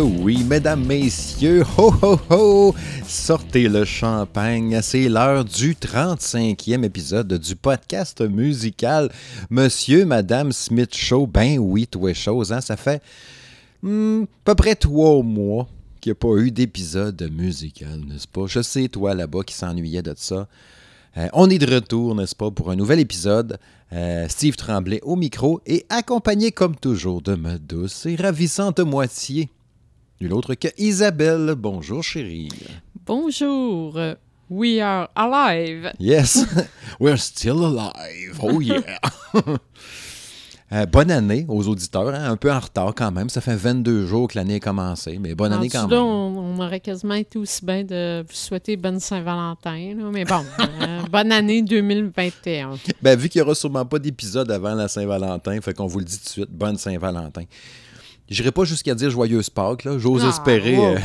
Oui, mesdames, messieurs, ho ho ho, sortez le champagne, c'est l'heure du 35e épisode du podcast musical Monsieur, Madame Smith Show. Ben oui, est chose, hein? ça fait hmm, à peu près trois mois qu'il n'y a pas eu d'épisode musical, n'est-ce pas? Je sais, toi là-bas qui s'ennuyait de ça. Euh, on est de retour, n'est-ce pas, pour un nouvel épisode. Euh, Steve Tremblay au micro et accompagné comme toujours de ma douce et ravissante moitié. Nul autre que Isabelle. Bonjour chérie. Bonjour. We are alive. Yes, we're still alive. Oh yeah. Euh, bonne année aux auditeurs, hein, un peu en retard quand même. Ça fait 22 jours que l'année a commencé, mais bonne année quand même. on, on aurait quasiment été aussi bien de vous souhaiter bonne Saint-Valentin. Mais bon, euh, bonne année 2021. Ben, vu qu'il n'y aura sûrement pas d'épisode avant la Saint-Valentin, fait qu'on vous le dit tout de suite, bonne Saint-Valentin. J'irai pas jusqu'à dire joyeuse Pâques, là. J'ose Ah, espérer, wow. euh,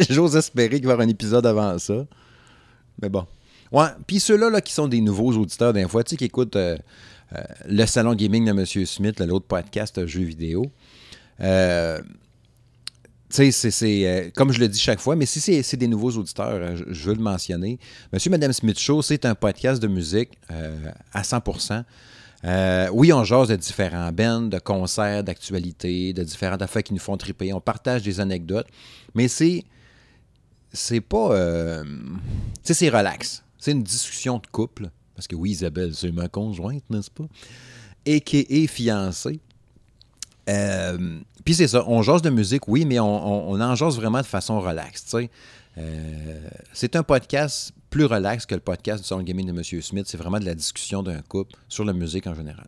j'ose espérer qu'il va y avoir un épisode avant ça. Mais bon. Ouais, puis ceux-là là, qui sont des nouveaux auditeurs d'un fois, tu sais, qui écoutent euh, euh, le salon gaming de M. Smith, l'autre podcast jeux vidéo. Euh, tu sais, c'est- c'est, euh, comme je le dis chaque fois, mais si c'est c'est des nouveaux auditeurs, euh, je, je veux le mentionner. Monsieur Madame Smith Show, c'est un podcast de musique euh, à 100%. Euh, oui, on jase de différents bands, de concerts, d'actualités, de différentes affaires qui nous font triper. On partage des anecdotes, mais c'est c'est pas. euh, tu sais, c'est relax. C'est une discussion de couple. Parce que oui, Isabelle, c'est ma conjointe, n'est-ce pas? A.K.A. fiancée. Euh, Puis c'est ça, on jase de musique, oui, mais on, en jase vraiment de façon relaxe, c'est un podcast plus relax que le podcast du Sound Gaming de M. Smith. C'est vraiment de la discussion d'un couple sur la musique en général.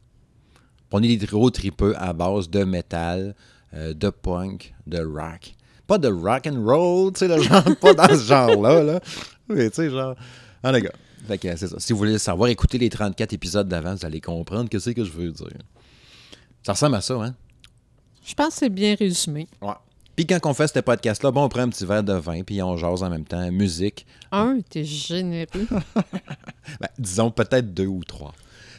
On est des gros tripeux à base de métal, euh, de punk, de rock. Pas de rock and roll, tu sais, le genre, pas dans ce genre-là, là. Mais tu sais, genre. Ah, les gars. Fait que c'est ça. Si vous voulez savoir, écoutez les 34 épisodes d'avant, vous allez comprendre que c'est que je veux dire. Ça ressemble à ça, hein? Je pense que c'est bien résumé. Ouais. Puis quand on fait ce podcast-là, bon, on prend un petit verre de vin, puis on jase en même temps. Musique. Un, t'es généreux. Ben, disons peut-être deux ou trois.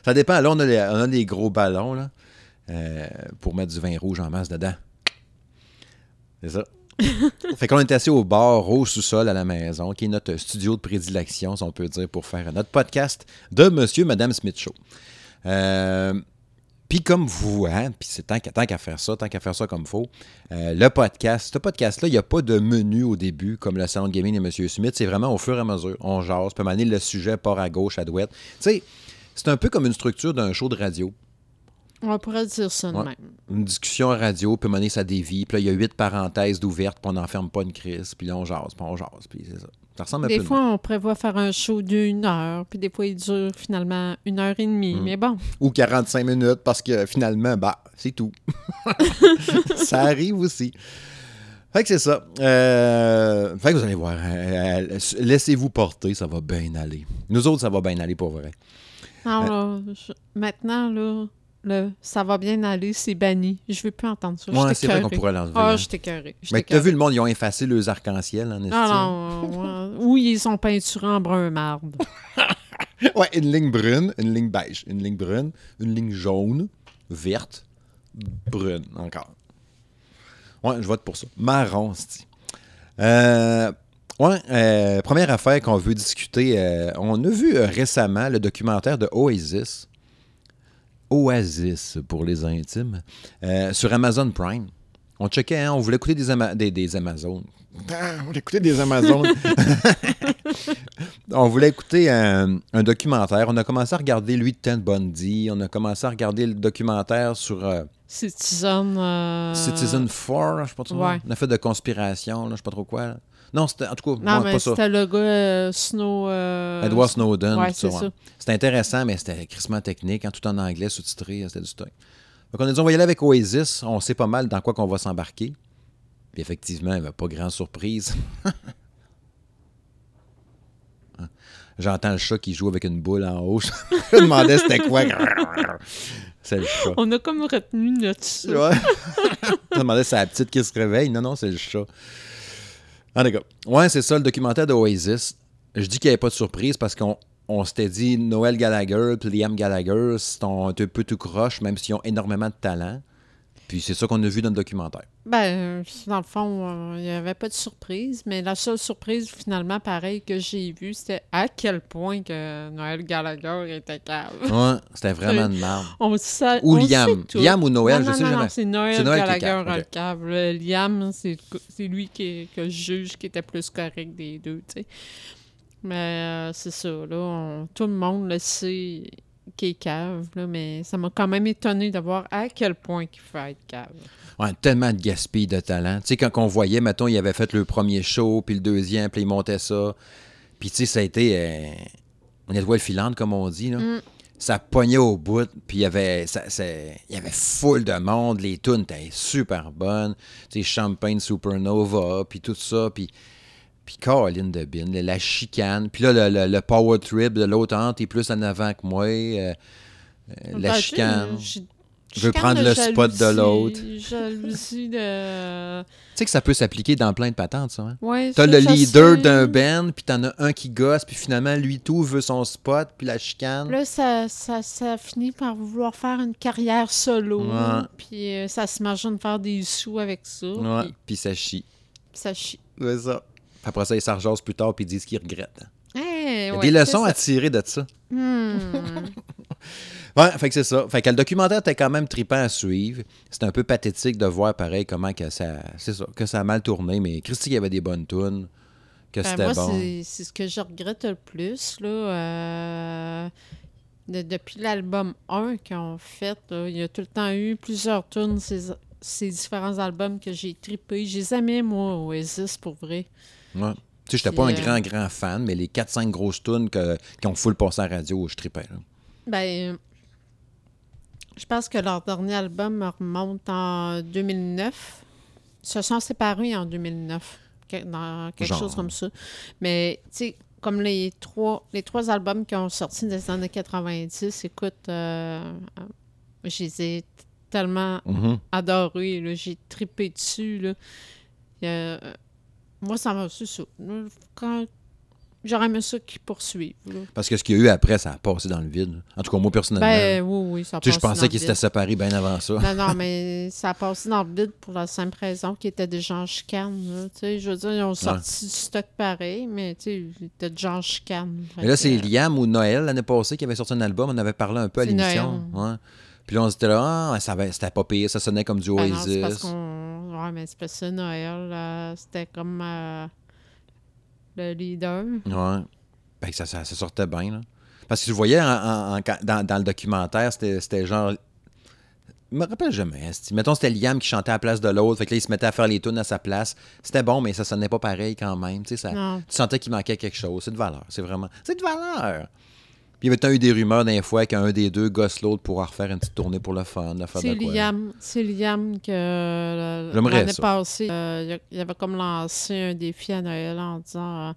Ça dépend. Là, on a, les- on a des gros ballons là, euh, pour mettre du vin rouge en masse dedans. C'est ça. fait qu'on est assis au bar, au sous-sol à la maison, qui est notre studio de prédilection, si on peut dire, pour faire notre podcast de Monsieur, Madame Smith Show. Euh, puis comme vous, hein, puis c'est tant qu'à tant qu'à faire ça, tant qu'à faire ça comme faut, euh, le podcast, ce podcast-là, il n'y a pas de menu au début, comme le de gaming de M. Smith. C'est vraiment au fur et à mesure. On jase, peut m'amener le sujet part à gauche, à droite. Tu sais, c'est un peu comme une structure d'un show de radio. On pourrait dire ça de Ouais. même. Une discussion à radio, peut mener ça dévie. Puis là, il y a huit parenthèses d'ouvertes, puis on n'enferme pas une crise. Puis là, on jase, puis on jase. Puis c'est ça. Ça ressemble un Des fois, on prévoit faire un show d'une heure, puis des fois, il dure finalement une heure et demie. Mm. Mais bon, ou 45 minutes parce que finalement, bah, c'est tout. ça arrive aussi. Fait que c'est ça. Euh, fait que vous allez voir. euh, euh, Laissez-vous porter, ça va bien aller. Nous autres, ça va bien aller pour vrai. alors, je- maintenant, là, le, ça va bien aller, c'est banni. Je veux plus entendre ça. Ouais, je c'est vrai qu'on pourrait l'enlever. Ah, hein. je t'ai carré. Mais t'as vu le monde, ils ont effacé leurs arcs-en-ciel en estime. Ah non, ouais. oui, ils sont peinturés en brun marde. Ouais, une ligne brune, une ligne beige, une ligne brune, une ligne jaune, verte, brune encore. Ouais, je vote pour ça. Marron, c'est euh, Ouais, euh, première affaire qu'on veut discuter. euh, on a vu euh, récemment le documentaire de Oasis. Oasis pour les intimes. euh, sur Amazon Prime. On checkait, hein, on voulait écouter des, Ama- des, des Amazones. Ah, on voulait écouter des Amazones. on voulait écouter un, un documentaire. On a commencé à regarder lui de Ted Bundy. On a commencé à regarder le documentaire sur euh, Citizen. euh, Citizen 4, je sais pas trop. ouais. On a fait de conspiration, là, je sais pas trop quoi. là. Non, c'était en tout cas, Non, mais pas ça. c'était le gars euh, Snow. euh, Edward Snowden. Ouais, tout c'est ouais. ça. C'était intéressant, mais c'était crissement technique, hein, tout en anglais, sous-titré, c'était du stock. Donc, on a dit, on va y aller avec Oasis. On sait pas mal dans quoi qu'on va s'embarquer. Puis effectivement, il n'y avait pas grande surprise. J'entends le chat qui joue avec une boule en haut. Je me demandais c'était quoi. C'est le chat. On a comme retenu notre chat. Je me demandais c'est la petite qui se réveille. Non, non, c'est le chat. Cas, ouais, c'est ça le documentaire d'Oasis. Je dis qu'il n'y avait pas de surprise parce qu'on on s'était dit Noël Gallagher puis Liam Gallagher sont un peu tout croche, même s'ils ont énormément de talent. Puis c'est ça qu'on a vu dans le documentaire. Ben, dans le fond, euh, il n'y avait pas de surprise, mais la seule surprise, finalement, pareil, que j'ai vue, c'était à quel point que Noël Gallagher était. Ouais, c'était vraiment de merde. On sait, Ou on sait Liam. tout. Liam ou Noël, non, je non, sais non, jamais. c'est Noël, Noël qui est Gallagher cave. Le Liam, c'est c'est lui qui, que je juge qui était plus correct des deux, tu sais. Mais euh, c'est ça, là, on- tout le monde le sait qu'il est cave, là, mais ça m'a quand même étonné de voir à quel point il fait être cave. Ouais, tellement de gaspille de talent. Tu sais, quand on voyait, mettons, il avait fait le premier show, puis le deuxième, puis il montait ça. Puis, tu sais, ça a été euh, une étoile filante, comme on dit. Là. Mm. Ça pognait au bout, puis il y avait, ça, ça- il y avait full de monde. Les tunes étaient super bonnes. Tu sais, Champagne Supernova, puis tout ça. Puis, puis Caroline de Bin, la- la chicane. Puis là, le, le- le power trip de l'autre est plus en avant que moi. euh, euh, la Ben, sais, chicane. Je veux prendre le spot de l'autre. Jalousie de. Tu sais que ça peut s'appliquer dans plein de patentes, ça. Hein? Ouais, T'as le leader d'un band, puis t'en as un qui gosse, puis finalement, lui, tout veut son spot, puis la chicane. Là, ça, ça, ça finit par vouloir faire une carrière solo. Ouais. Puis euh, ça s'imagine faire des sous avec ça. Ouais, Puis puis ça chie. ça chie. C'est ça. Après ça, ils s'arjasent plus tard, puis ils disent qu'ils regrettent. Eh, Il y a ouais, des leçons à tirer de ça. Hmm. Ouais, fait que c'est ça. Fait que le documentaire était quand même trippant à suivre. C'était un peu pathétique de voir pareil comment que ça. Que ça a mal tourné, mais Christy, il y avait des bonnes tunes. Que Ben, c'était bon. c'est- ce que je regrette le plus. Là, euh, de- depuis l'album 1 qu'ils ont fait, là, il y a tout le temps eu plusieurs tunes, ces, ces différents albums que j'ai trippés. Je les aimais, moi, Oasis, pour vrai. Ouais. Tu sais, j'étais pas un euh, grand, grand fan, mais les 4-5 grosses tunes que- qui ont full passé à la radio, je trippais. là. Ben, je pense que leur dernier album remonte en 2009. Ils se sont séparés en 2009, que- dans quelque Genre. chose comme ça. Mais, tu sais, comme les trois, les trois albums qui ont sorti des années 90, écoute, euh, euh, je les ai tellement Mhm. adorés, j'ai trippé dessus. Là. Il y a- moi, ça m'a... C'est ça. Quand... J'aurais aimé ça qu'ils poursuivent. là. Parce que ce qu'il y a eu après, ça a passé dans le vide. En tout cas, moi, personnellement. Ben oui, oui, ça je pensais qu'ils vide. s'étaient séparés bien avant ça. Non, non, mais ça a passé dans le vide pour la simple raison qu'ils étaient déjà en chicane. je veux dire, ils ont sorti du stock pareil, mais tu sais, ils étaient déjà en chicane. Mais là, c'est que, Liam ou Noël l'année passée qui avait sorti un album. On avait parlé un peu à l'émission. Ouais. Puis là, on se disait là, ah, ça va- c'était pas pire. Ça sonnait comme du ben non, Ouais, mais c'est parce que Noël, euh, c'était comme euh, le leader. Ouais. Ben, ça, ça, ça sortait bien. Là. Parce que tu voyais en- en- en- dans, dans le documentaire, c'était c'était genre. Je me rappelle jamais. esti. Mettons, c'était Liam qui chantait à la place de l'autre. Fait que là, il se mettait à faire les tunes à sa place. C'était bon, mais ça sonnait pas pareil quand même. Ça, tu sentais qu'il manquait quelque chose. C'est de valeur. C'est vraiment. C'est de valeur. Il y avait tant eu des rumeurs d'un fois qu'un des deux gosse l'autre pour refaire une petite tournée pour le fun. C'est. Liam, c'est Liam que euh, l'année passée, euh, il avait comme lancé un défi à Noël en disant euh,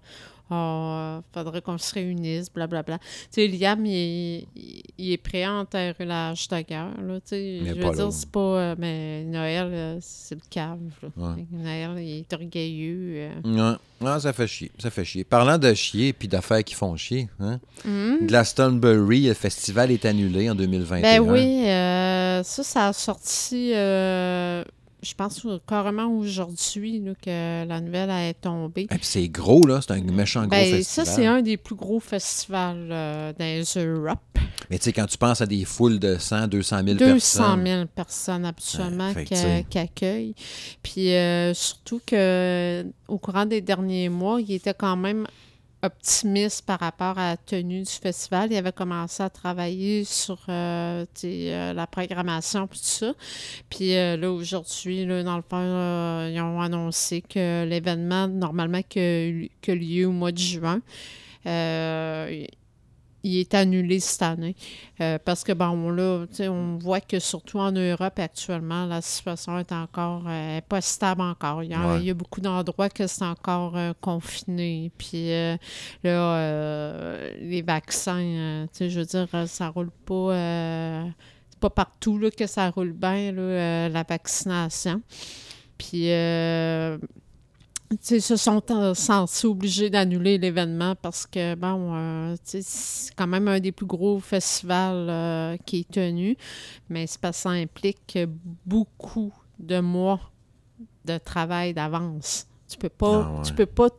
Oh, faudrait qu'on se réunisse, blablabla. Tu sais, Liam, il est, il- il est prêt à enterrer la guerre, là, tu sais. Je veux dire, c'est pas... euh, mais Noël, euh, c'est le cave, là. Ouais. Noël, il est orgueilleux. euh. Ouais. Ouais, ça fait chier. Ça fait chier. Parlant de chier puis d'affaires qui font chier, hein? Glastonbury, le festival est annulé en 2021. Ben oui, euh, ça, ça a sorti, euh, je pense carrément aujourd'hui que la nouvelle est tombée. Et puis c'est gros, là. C'est un méchant gros Ben, festival. ça, c'est un des plus gros festivals euh, dans Europe. Mais tu sais, quand tu penses à des foules de 100, 200 000 200 personnes. 000 personnes habituellement Ouais, sais. qu'accueillent. Puis euh, surtout que au courant des derniers mois, il était quand même optimiste par rapport à la tenue du festival. Il avait commencé à travailler sur euh, euh, la programmation et tout ça. Puis euh, là, aujourd'hui, dans le fond, ils ont annoncé que l'événement, normalement, que, que lieu au mois de juin, il est annulé cette année. Euh, parce que, bon, là, on voit que surtout en Europe actuellement, la situation est encore euh, pas stable encore. Il y a, il y a beaucoup d'endroits que c'est encore euh, confiné. Puis là, les vaccins, tu sais, je veux dire, ça roule pas. c'est pas partout là, que ça roule bien, là, la vaccination. Puis ils se sont sentis obligés d'annuler l'événement parce que, bon, euh, c'est quand même un des plus gros festivals euh, qui est tenu, mais ça implique beaucoup de mois de travail d'avance. Tu peux pas, ah, tu peux pas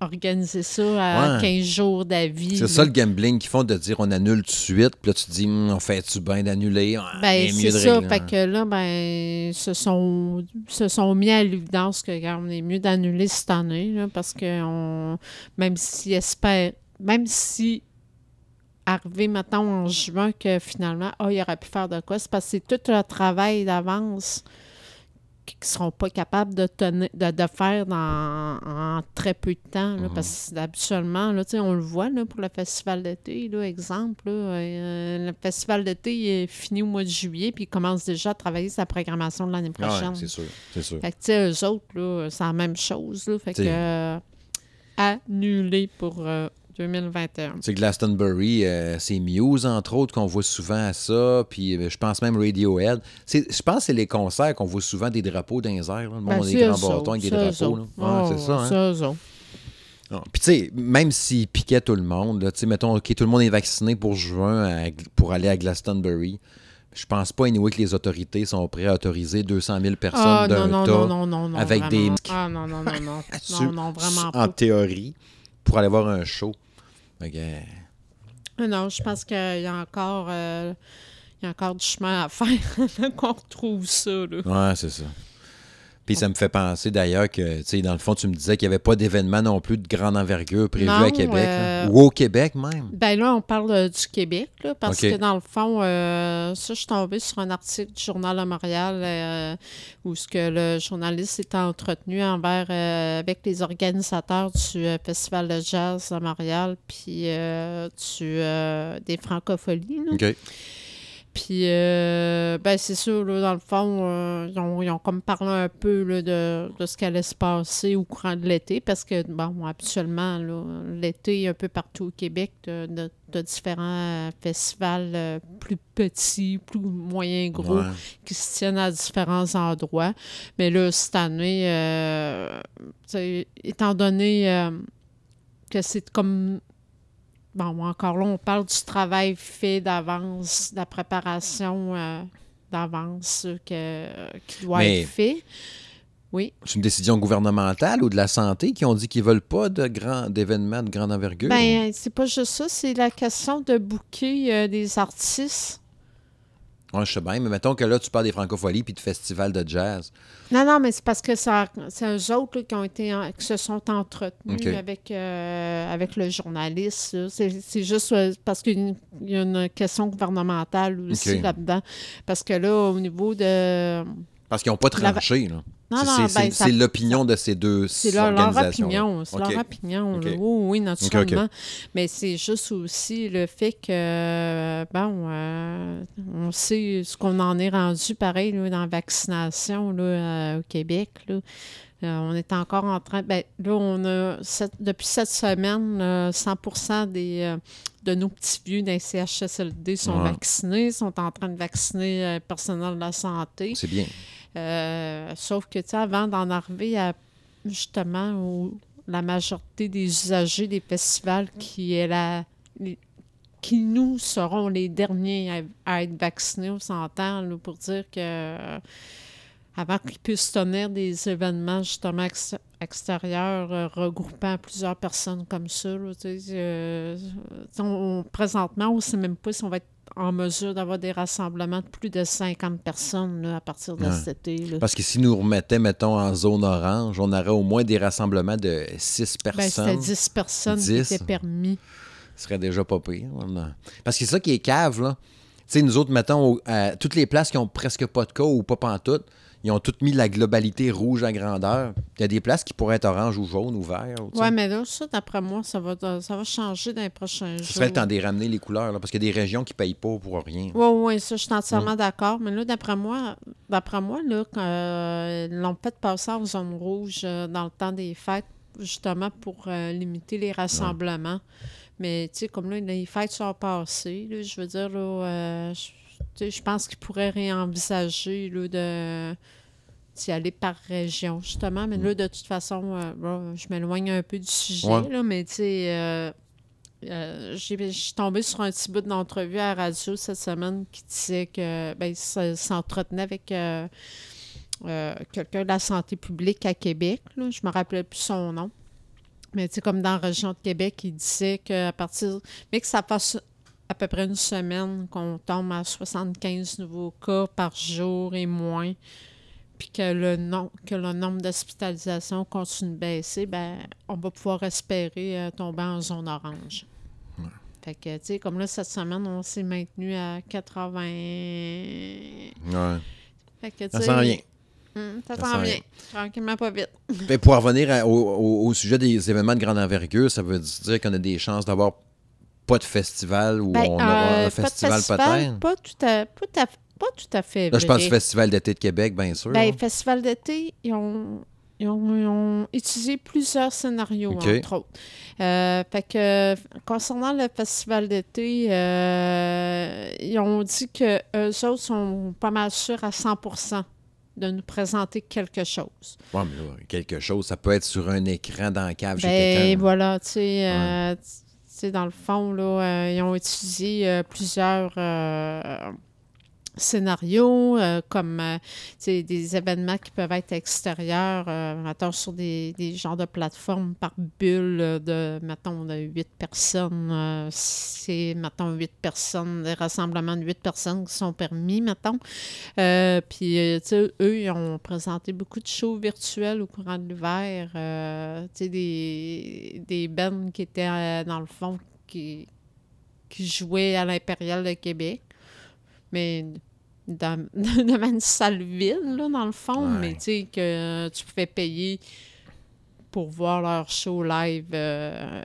organiser ça à 15 jours d'avis. C'est ça le gambling qu'ils font de dire on annule tout de suite, puis là tu te dis hum, on fait-tu bien d'annuler? Ah, Ben c'est ça, fait que là ben se sont se sont mis à l'évidence que on est mieux d'annuler cette année parce que on, même si espère même si arrivé maintenant en juin que finalement ah, il aurait pu faire de quoi, c'est parce que c'est tout le travail d'avance qui ne seront pas capables de, de, faire dans, en très peu de temps. Mhm. Parce que habituellement, là, on le voit là, pour le festival d'été, exemple. Euh, le festival d'été est fini au mois de juillet, puis il commence déjà à travailler sa programmation de l'année prochaine. c'est sûr, c'est sûr. Fait que, eux autres, c'est la même chose. fait que, euh, annulé pour euh, 2021. C'est Glastonbury, euh, c'est Muse, entre autres, qu'on voit souvent à ça. Puis euh, je pense même Radiohead. Je pense que c'est les concerts qu'on voit souvent des drapeaux dans les airs. Le monde ben, des grands bâtons avec des drapeaux. c'est ça. Hein? Puis, tu sais, même s'ils piquaient tout le monde, tu sais, mettons, OK, tout le monde est vacciné pour juin pour aller à Glastonbury. Je pense pas, anyway, que les autorités sont prêtes à autoriser 200 000 personnes ah, d'un non, non, non, non, non, avec des Ah non, non, non, non. non, non, vraiment pas. En théorie, pour aller voir un show. Ah non, je pense qu'il y a encore euh, il y a encore du chemin à faire qu'on retrouve ça. Là. Ouais, c'est ça. Puis ça me fait penser d'ailleurs que, tu sais, dans le fond, tu me disais qu'il n'y avait pas d'événement non plus de grande envergure prévu à Québec. Euh, ou au Québec même. Ben là, on parle euh, du Québec, là, parce que dans le fond, euh, ça, je suis tombée sur un article du Journal de Montréal où ce que le journaliste s'est entretenu envers avec les organisateurs du Festival de jazz à Montréal, puis du, des francopholies. OK. Puis, euh, ben, c'est sûr, là, dans le fond, euh, ils, ont, comme parlé un peu là, de, de, ce qui allait se passer au courant de l'été, parce que, bon, habituellement, l'été, un peu partout au Québec, de, de, différents festivals euh, plus petits, plus moyens gros, qui se tiennent à différents endroits. Mais là, cette année, étant donné que c'est comme bon, encore là, on parle du travail fait d'avance, de la préparation euh, d'avance qui doit être fait. Oui. C'est une décision gouvernementale ou de la santé qui ont dit qu'ils ne veulent pas de grands d'événements de grande envergure? Bien, c'est pas juste ça, c'est la question de euh, des artistes oui, je sais bien, mais mettons que là, tu parles des francopholies puis de festivals de jazz. Non, non, mais c'est parce que c'est eux autres qui, ont été qui se sont entretenus avec, euh, avec le journaliste. C'est juste euh, parce qu'il y a une question gouvernementale aussi là-dedans. Parce que là, au niveau de. Parce qu'ils n'ont pas tranché, là. Ben, c'est l'opinion de ces deux C'est leur, opinion. C'est leur opinion. Oui, naturellement. Mais c'est juste aussi le fait que, bon, euh, on sait ce qu'on en est rendu, pareil, dans la vaccination là, euh, au Québec. Là. Euh, on est encore en train. Ben, là, on a depuis cette semaine, 100 des, de nos petits vieux d'un CHSLD sont vaccinés, sont en train de vacciner le personnel de la santé. C'est bien. Euh, sauf que, tu sais, avant d'en arriver à justement où la majorité des usagers des festivals qui est la, qui nous seront les derniers à, être vaccinés, on s'entend, pour dire que avant qu'ils puissent tenir des événements justement extérieurs euh, regroupant plusieurs personnes comme ça, euh, présentement, on ne sait même pas si on va être en mesure d'avoir des rassemblements de plus de 50 personnes à partir de cet été. Parce que si nous remettait, mettons, en zone orange, on aurait au moins des rassemblements de 6 ben, personnes. Ben, C'était 10 personnes qui étaient permis. Ce serait déjà pas pire. Parce que c'est ça qui est cave, là. Tu sais, nous autres, mettons, toutes les places qui ont presque pas de cas ou pas pantoute, ils ont tout mis la globalité rouge à grandeur. Il y a des places qui pourraient être orange ou jaune ou vert. Ouais, mais là, ça, d'après moi, ça va, ça va changer dans les prochains jours. Ce serait le temps de ramener les couleurs, là, parce qu'il y a des régions qui ne payent pas pour rien. Oui, oui, ça, je suis entièrement d'accord. Mais là, d'après moi, d'après moi, là, quand, euh, ils l'ont peut-être passé en zone rouge euh, dans le temps des fêtes, justement pour euh, limiter les rassemblements. Mais, tu sais, comme là, les fêtes sont passées, là, je veux dire, là, je, je pense qu'ils pourraient réenvisager, là, de d'y aller par région, justement. Mais là, de toute façon, euh, bon, je m'éloigne un peu du sujet, Ouais. là, mais, tu sais... euh, euh, j'ai- je suis tombée sur un petit bout d'entrevue à la radio cette semaine qui disait que ben, s'entretenait avec quelqu'un de la santé publique à Québec. là. Je me rappelais plus son nom. Mais tu sais, comme dans la région de Québec, il disait qu'à partir. Mais que ça passe à peu près une semaine qu'on tombe à 75 nouveaux cas par jour et moins, puis que le, nom, que le nombre d'hospitalisations continue de baisser, ben, on va pouvoir espérer euh, tomber en zone orange. Fait que, tu sais, comme là, cette semaine, on s'est maintenu à 80. Ouais. Fait que, Ça sais, s'en vient. hum, ça Ça s'en s'en vient. vient. Tranquillement, pas vite. Mais pour revenir à- au, au- au sujet des événements de grande envergure, ça veut dire qu'on a des chances d'avoir pas de festival ou Ben, on aura euh, un festival, peut-être? Pas tout à, pas tout à, pas tout à fait Là, je du vrai. Festival d'été de Québec, bien sûr. Ben. Festival d'été, ils ont, ils, ont, ils ont utilisé plusieurs scénarios, entre autres. Euh, fait que, concernant le Festival d'été, euh, ils ont dit que eux autres sont pas mal sûrs à 100% de nous présenter quelque chose. Ouais, mais là, quelque chose, ça peut être sur un écran dans la cave chez Ben quelqu'un. voilà, tu sais, tu sais, dans le fond, là, euh, ils ont utilisé euh, plusieurs euh, scénarios, euh, comme euh, des événements qui peuvent être extérieurs, euh, mettons, sur des, genres de plateformes par bulle de, mettons, de 8 personnes. euh, c'est, mettons, 8 personnes, des rassemblements de 8 personnes qui sont permis, mettons. Puis, eux, ils ont présenté beaucoup de shows virtuels au courant de l'hiver. des, des bands qui étaient, dans le fond, qui, qui jouaient à l'Impérial de Québec. Mais dans, devant une salle vide, là, dans le fond. Ouais. Mais tu sais, que tu pouvais payer pour voir leur show live. euh,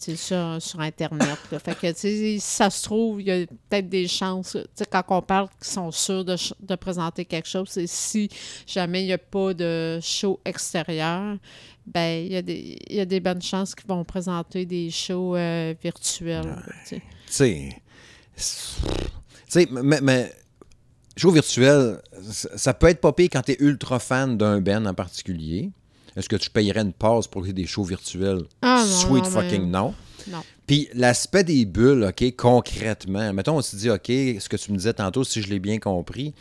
tu sais, sur, sur Internet. là. Fait que, tu sais, si ça se trouve, il y a peut-être des chances. Tu sais, quand on parle qu'ils sont sûrs de, de présenter quelque chose, c'est si jamais il n'y a pas de show extérieur, ben il y, a des- il y a des bonnes chances qu'ils vont présenter des shows euh, virtuels. là, tu sais. Mais show virtuel, ça ça peut être pas pire quand tu es ultra fan d'un band en particulier. Est-ce que tu payerais une passe pour des shows virtuels? Ah, non, Sweet non, fucking mais- non. Non. Puis l'aspect des bulles, OK, concrètement, mettons, on se dit, OK, ce que tu me disais tantôt, si je l'ai bien compris,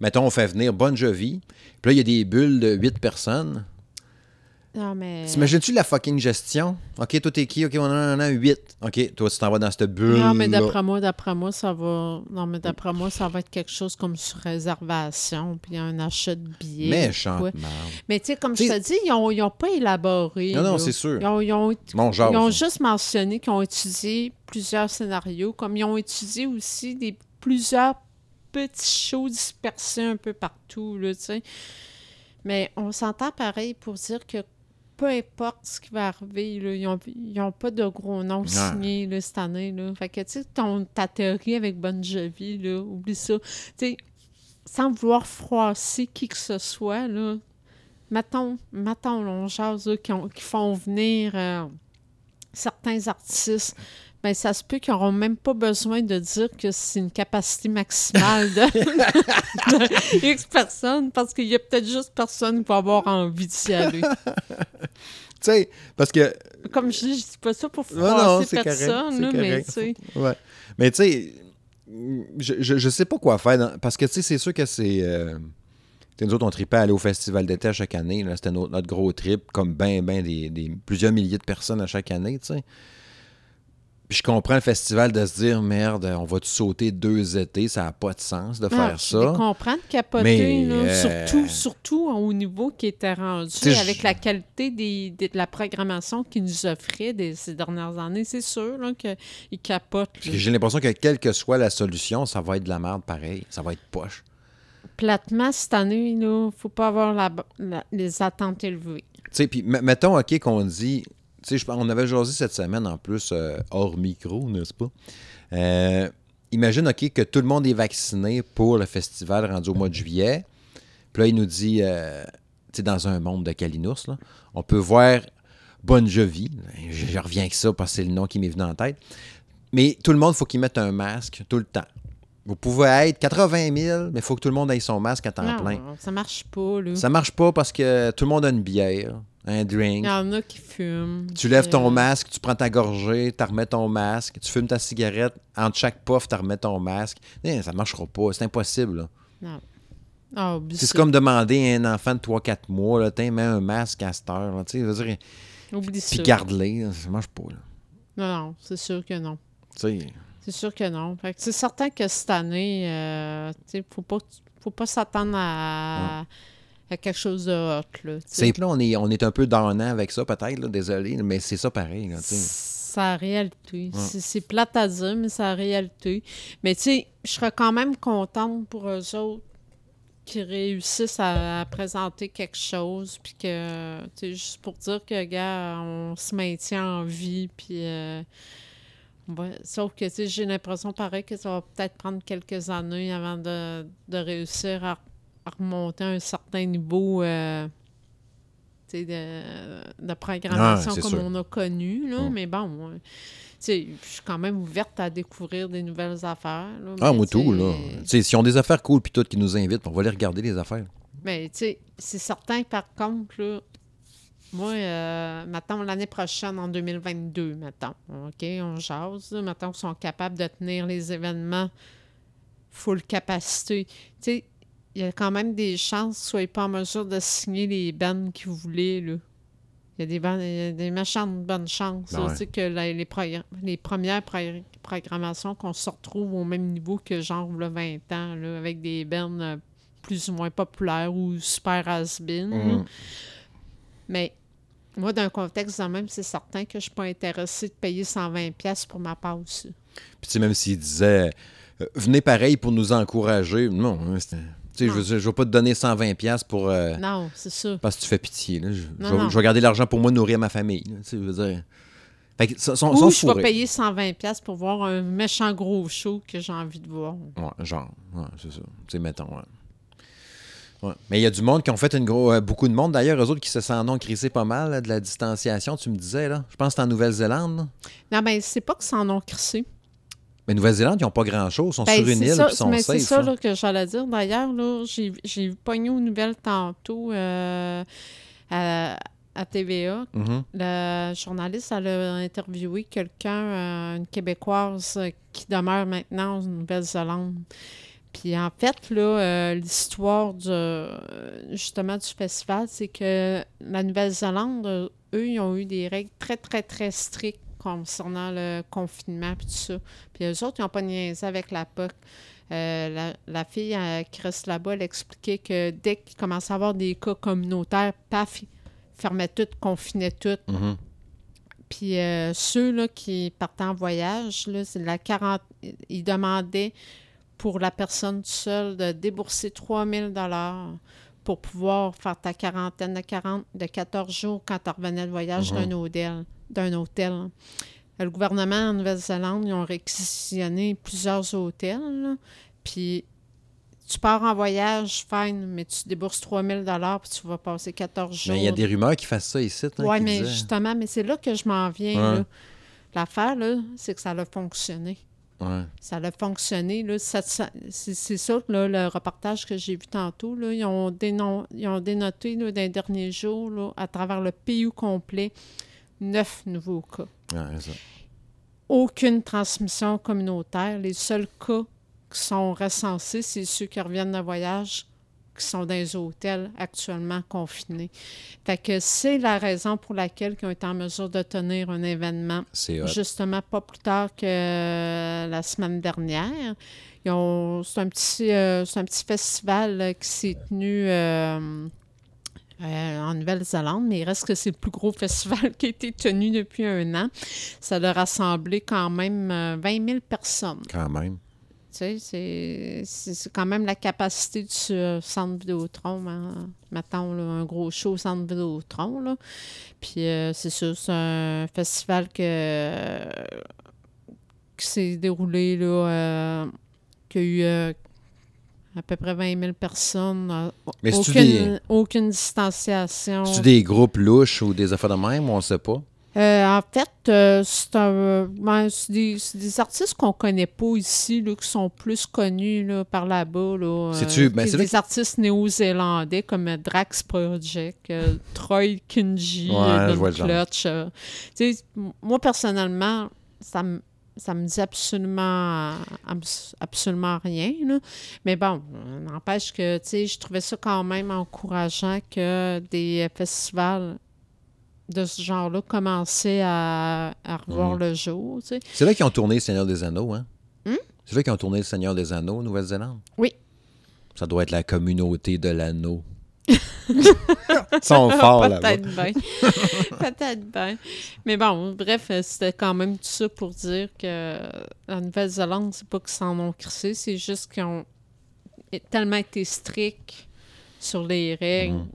mettons, on fait venir Bon Jovi, puis là, il y a des bulles de 8 personnes. Non, mais. T'imagines-tu la fucking gestion? OK, toi, t'es qui? OK, on en a 8. OK, toi, tu t'en vas dans cette bulle. Non, mais d'après moi, d'après moi, ça va. Non, mais d'après moi, ça va être quelque chose comme sur réservation, puis un achat de billets. Merde. Mais tu sais, comme je te dis, ils n'ont ont pas élaboré. Non, non, c'est sûr. Ils ont, ils ont- Mon genre. ils ont juste mentionné qu'ils ont utilisé plusieurs scénarios, comme ils ont utilisé aussi des plusieurs petits shows dispersés un peu partout, là, tu sais. Mais on s'entend pareil pour dire que peu importe ce qui va arriver, là, ils n'ont pas de gros noms Ouais. signés là, cette année. Là. Fait que, tu sais, ta théorie avec Bon Jovi, là, oublie ça. Tu sais, sans vouloir froisser qui que ce soit, là, mettons, mettons, là, on jase, là, qui, ont- qui font venir euh, certains artistes, ben, ça se peut qu'ils n'auront même pas besoin de dire que c'est une capacité maximale de, de X personnes, parce qu'il y a peut-être juste personne qui va avoir envie d'y aller. Tu sais, parce que. Comme je dis, je dis pas ça pour froisser personne, là, mais tu sais. Ouais. Mais tu sais, je, je, je sais pas quoi faire. dans- parce que tu sais, c'est sûr que c'est. euh, tu sais, nous autres, on tripait à aller au festival d'été à chaque année. là. C'était notre, notre gros trip, comme ben, ben, des, des- plusieurs milliers de personnes à chaque année, tu sais. Puis je comprends le festival de se dire, merde, on va te sauter deux étés, ça n'a pas de sens de Ah, faire je ça. comprends de capoter, Mais, là, euh, surtout, surtout au niveau qui était rendu, avec je- la qualité des, des- de la programmation qu'ils nous offraient des, ces dernières années. C'est sûr qu'ils capotent. J'ai l'impression que quelle que soit la solution, ça va être de la merde pareil. Ça va être poche. platement, cette année, il ne faut pas avoir la, la- les attentes élevées. Tu sais, puis mettons, OK, qu'on dit. On avait jasé cette semaine en plus, euh, hors micro, n'est-ce pas? Euh, imagine, OK, que tout le monde est vacciné pour le festival rendu au mois de juillet. Puis là, il nous dit, euh, tu sais, dans un monde de Kalinours, on peut voir Bon Jovi. Je, je reviens avec ça parce que c'est le nom qui m'est venu en tête. Mais tout le monde, faut qu'il mette un masque tout le temps. Vous pouvez être 80 000, mais il faut que tout le monde ait son masque à temps Non, plein. ça marche pas, là. Ça marche pas parce que tout le monde a une bière, un drink. Il y en a qui fument. Tu lèves ton masque, tu prends ta gorgée, tu remets ton masque, tu fumes ta cigarette, entre chaque puff, tu remets ton masque. Eh, ça marchera pas, c'est impossible. là. Non. Ah, C'est comme demander à un enfant de 3-4 mois, là, Tiens, mets un masque à cette heure. là, dire, Oublie Puis ça. garde-les, là, ça marche pas. là. Non, non, c'est sûr que non. Tu sais, C'est sûr que non. C'est certain que cette année, euh, tu sais, faut pas, faut pas s'attendre à, à quelque chose de hot, là. c'est là, on est, on est un peu donnant avec ça, peut-être, là, désolé, mais c'est ça pareil. là, la réalité. C'est- C'est plate à dire, mais c'est la réalité. Mais tu sais, je serais quand même contente pour eux autres qui réussissent à, à présenter quelque chose, puis que, tu sais, juste pour dire que, gars, on se maintient en vie, puis... euh, va- sauf que, j'ai l'impression, pareil, que ça va peut-être prendre quelques années avant de, de réussir à, à remonter à un certain niveau... euh, de, de programmation Ah, comme sûr. on a connu, là, mais bon, euh, je suis quand même ouverte à découvrir des nouvelles affaires. là, Ah, moi, tout, là. Tu sais, si on a des affaires cool, puis tout qui nous invitent, on va les regarder, les affaires. Mais tu sais, c'est certain, par contre, là, moi, euh, mettons, l'année prochaine, en 2022, mettons, OK, on jase, là, mettons qu'ils sont capables de tenir les événements full capacité. Tu sais, il y a quand même des chances que vous ne soyez pas en mesure de signer les bands que vous voulez, là. Il y a des, ban- il y a des méchantes bonnes chances. Ouais. sais, que la- les, progr- les premières pro- programmations, qu'on se retrouve au même niveau que genre le 20 ans, là, avec des bands euh, plus ou moins populaires ou super has-been. Mais moi, dans un contexte de même, c'est certain que je ne suis pas intéressée de payer 120$ pièces pour ma passe. Puis tu sais, même s'ils disaient euh, venez pareil pour nous encourager, non, hein, c'était- tu sais, je je vais pas te donner 120$ piastres pour. euh, Non, c'est ça. parce que tu fais pitié. Là. Je, Non, je vais, non. je vais garder l'argent pour moi nourrir ma famille. là, tu sais, je veux dire. Fait que, sont Ou je vais payer 120$ pièces pour voir un méchant gros show que j'ai envie de voir. Ouais, genre, ouais, c'est ça. Tu sais, mettons, ouais. Ouais. Mais il y a du monde qui ont fait une gros, euh, beaucoup de monde d'ailleurs, eux autres qui se s'en ont crissé pas mal là, de la distanciation, tu me disais là. Je pense que c'est en Nouvelle-Zélande. Non, ben c'est pas que s'en ont crissé. Mais Nouvelle-Zélande, ils n'ont pas grand-chose, ils sont Ben, sur une île ça, puis ils sont mais safe. c'est ça là. là, que j'allais dire. D'ailleurs, j'ai pogné aux nouvelles tantôt euh, à, à TVA. Mhm. La journaliste, elle a interviewé quelqu'un, euh, une Québécoise qui demeure maintenant en Nouvelle-Zélande. Puis en fait, là, euh, l'histoire du, justement du festival, c'est que la Nouvelle-Zélande, euh, eux, ils ont eu des règles très, très, très strictes concernant le confinement puis tout ça. Puis eux autres, ils n'ont pas niaisé avec la POC. Euh, la, la fille qui reste là-bas, elle expliquait que dès qu'il commençait à avoir des cas communautaires, paf, ils fermaient tout, confinaient tout. Mhm. Puis euh, ceux là, qui partaient en voyage, là, c'est la 40... ils demandaient pour la personne seule de débourser 3000 dollars pour pouvoir faire ta quarantaine de, 40, de 14 jours quand tu revenais de voyage Mhm. d'un hôtel. D'un hôtel. Le gouvernement en Nouvelle-Zélande, ils ont réquisitionné plusieurs hôtels. là. Puis tu pars en voyage, fine, mais tu débourses 3000 dollars puis tu vas passer 14 jours. Mais il y a des rumeurs qui fassent ça ici. hein, Oui, mais disaient- justement, mais c'est là que je m'en viens. Ouais. là. L'affaire, là, c'est que ça a fonctionné. Ouais. Ça a fonctionné. Là, Ça- ça- c'est ça, là, le reportage que j'ai vu tantôt. Là, ils, ont dénon- ils ont dénoté là, dans les derniers jours, là, à travers le pays complet, neuf nouveaux cas. Ouais, c'est ça. Aucune transmission communautaire. Les seuls cas qui sont recensés, c'est ceux qui reviennent de voyage, qui sont dans les hôtels actuellement confinés. Fait que c'est la raison pour laquelle ils ont été en mesure de tenir un événement justement pas plus tard que euh, la semaine dernière. Ils ont- C'est un, petit, euh, c'est un petit festival là, qui s'est tenu euh, euh, en Nouvelle-Zélande, mais il reste que c'est le plus gros festival qui a été tenu depuis un an. Ça a rassemblé quand même euh, 20 000 personnes. Quand même. Tu sais, c'est- c'est c'est quand même la capacité du euh, centre Vidéotron. hein. Mettons, là, un gros show au centre Vidéotron, là. Puis euh, c'est ça, c'est un festival que, qui s'est déroulé, là, euh, qui a eu euh, à peu près 20 000 personnes. Mais aucune, des- aucune distanciation. C'est-tu des groupes louches ou des affaires de même, on sait pas? Euh, en fait, euh, c'est un, euh, ben, c'est des, artistes qu'on connaît pas ici, là, qui sont plus connus là, par là-bas. Là, C'est-tu- ben, c'est des artistes néo-zélandais comme euh, Drax Project, euh, Troy Kinji, Ouais, euh. Clutch. euh. Moi, personnellement, ça me ça me dit absolument abs- absolument rien. là. Mais bon, euh, n'empêche que, tu sais, je trouvais ça quand même encourageant que des festivals de ce genre-là commençaient à, à revoir Mhm. le jour, tu sais. C'est là qu'ils ont tourné Le Seigneur des Anneaux, hein? Hmm? C'est là qu'ils ont tourné Le Seigneur des Anneaux, Nouvelle-Zélande? Oui. Ça doit être la communauté de l'anneau. Ils sont forts là-bas. Peut-être bien. Peut-être bien. Mais bon, bref, c'était quand même tout ça pour dire que la Nouvelle-Zélande, c'est pas qu'ils s'en ont crissé, c'est juste qu'ils ont tellement été stricts sur les règles Mhm.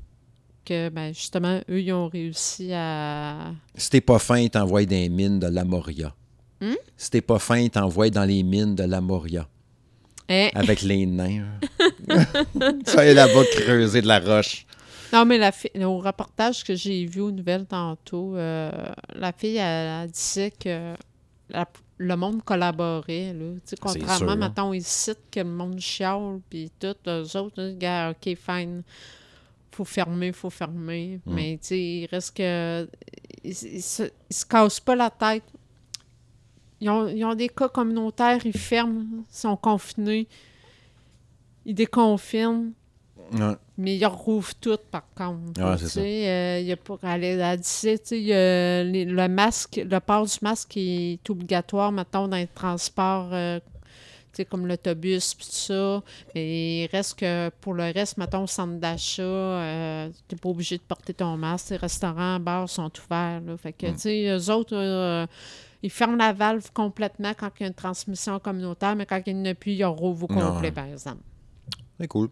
Que, ben, justement, eux, ils ont réussi à. Si t'es pas fin, ils t'envoient dans les mines de la Moria. Hmm? Si t'es pas fin, ils t'envoient dans les mines de la Moria. Eh, Avec les nains. aller là-bas creuser de la roche. Non, mais la fi- au reportage que j'ai vu aux nouvelles tantôt, euh, la fille, elle, elle disait que la- le monde collaborait. Là. Tu sais, contrairement, sûr, hein. maintenant, ici, que le monde chiale, puis tout, eux autres, gars, OK, fine, faut fermer, faut fermer. Mm. Mais, tu sais, il reste que... Ils, ils se, ils se cassent pas la tête. Ils ont, ils ont des cas communautaires, ils ferment, ils sont confinés, ils déconfinent. Ouais. Mais ils rouvrent tout, par contre. Ouais, Tu c'est ça. sais, euh, il y a disait, tu sais, il y a les- le masque, le port du masque est obligatoire, mettons, dans les transports, euh, sais, comme l'autobus, puis tout ça. Mais il reste que, pour le reste, mettons, au centre d'achat, euh, t'es pas obligé de porter ton masque. Les restaurants, bars sont ouverts, là. Fait que, Mm. tu sais, eux autres, euh, ils ferment la valve complètement quand il y a une transmission communautaire, mais quand il n'y en a plus, ils rouvrent au Non. complet, par exemple. C'est cool.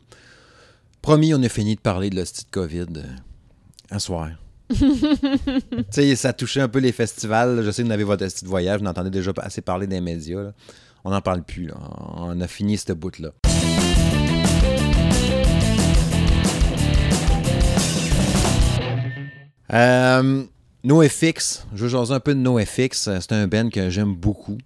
Promis, on a fini de parler de l'hostie de COVID euh, un soir. tu sais, ça touchait un peu les festivals. Je sais que vous avez votre hostie de voyage. Vous en entendez déjà assez parler des médias. là. On n'en parle plus. là. On a fini cette bout-là. Euh, NoFX. Je veux jaser un peu de NoFX. C'est un band que j'aime beaucoup.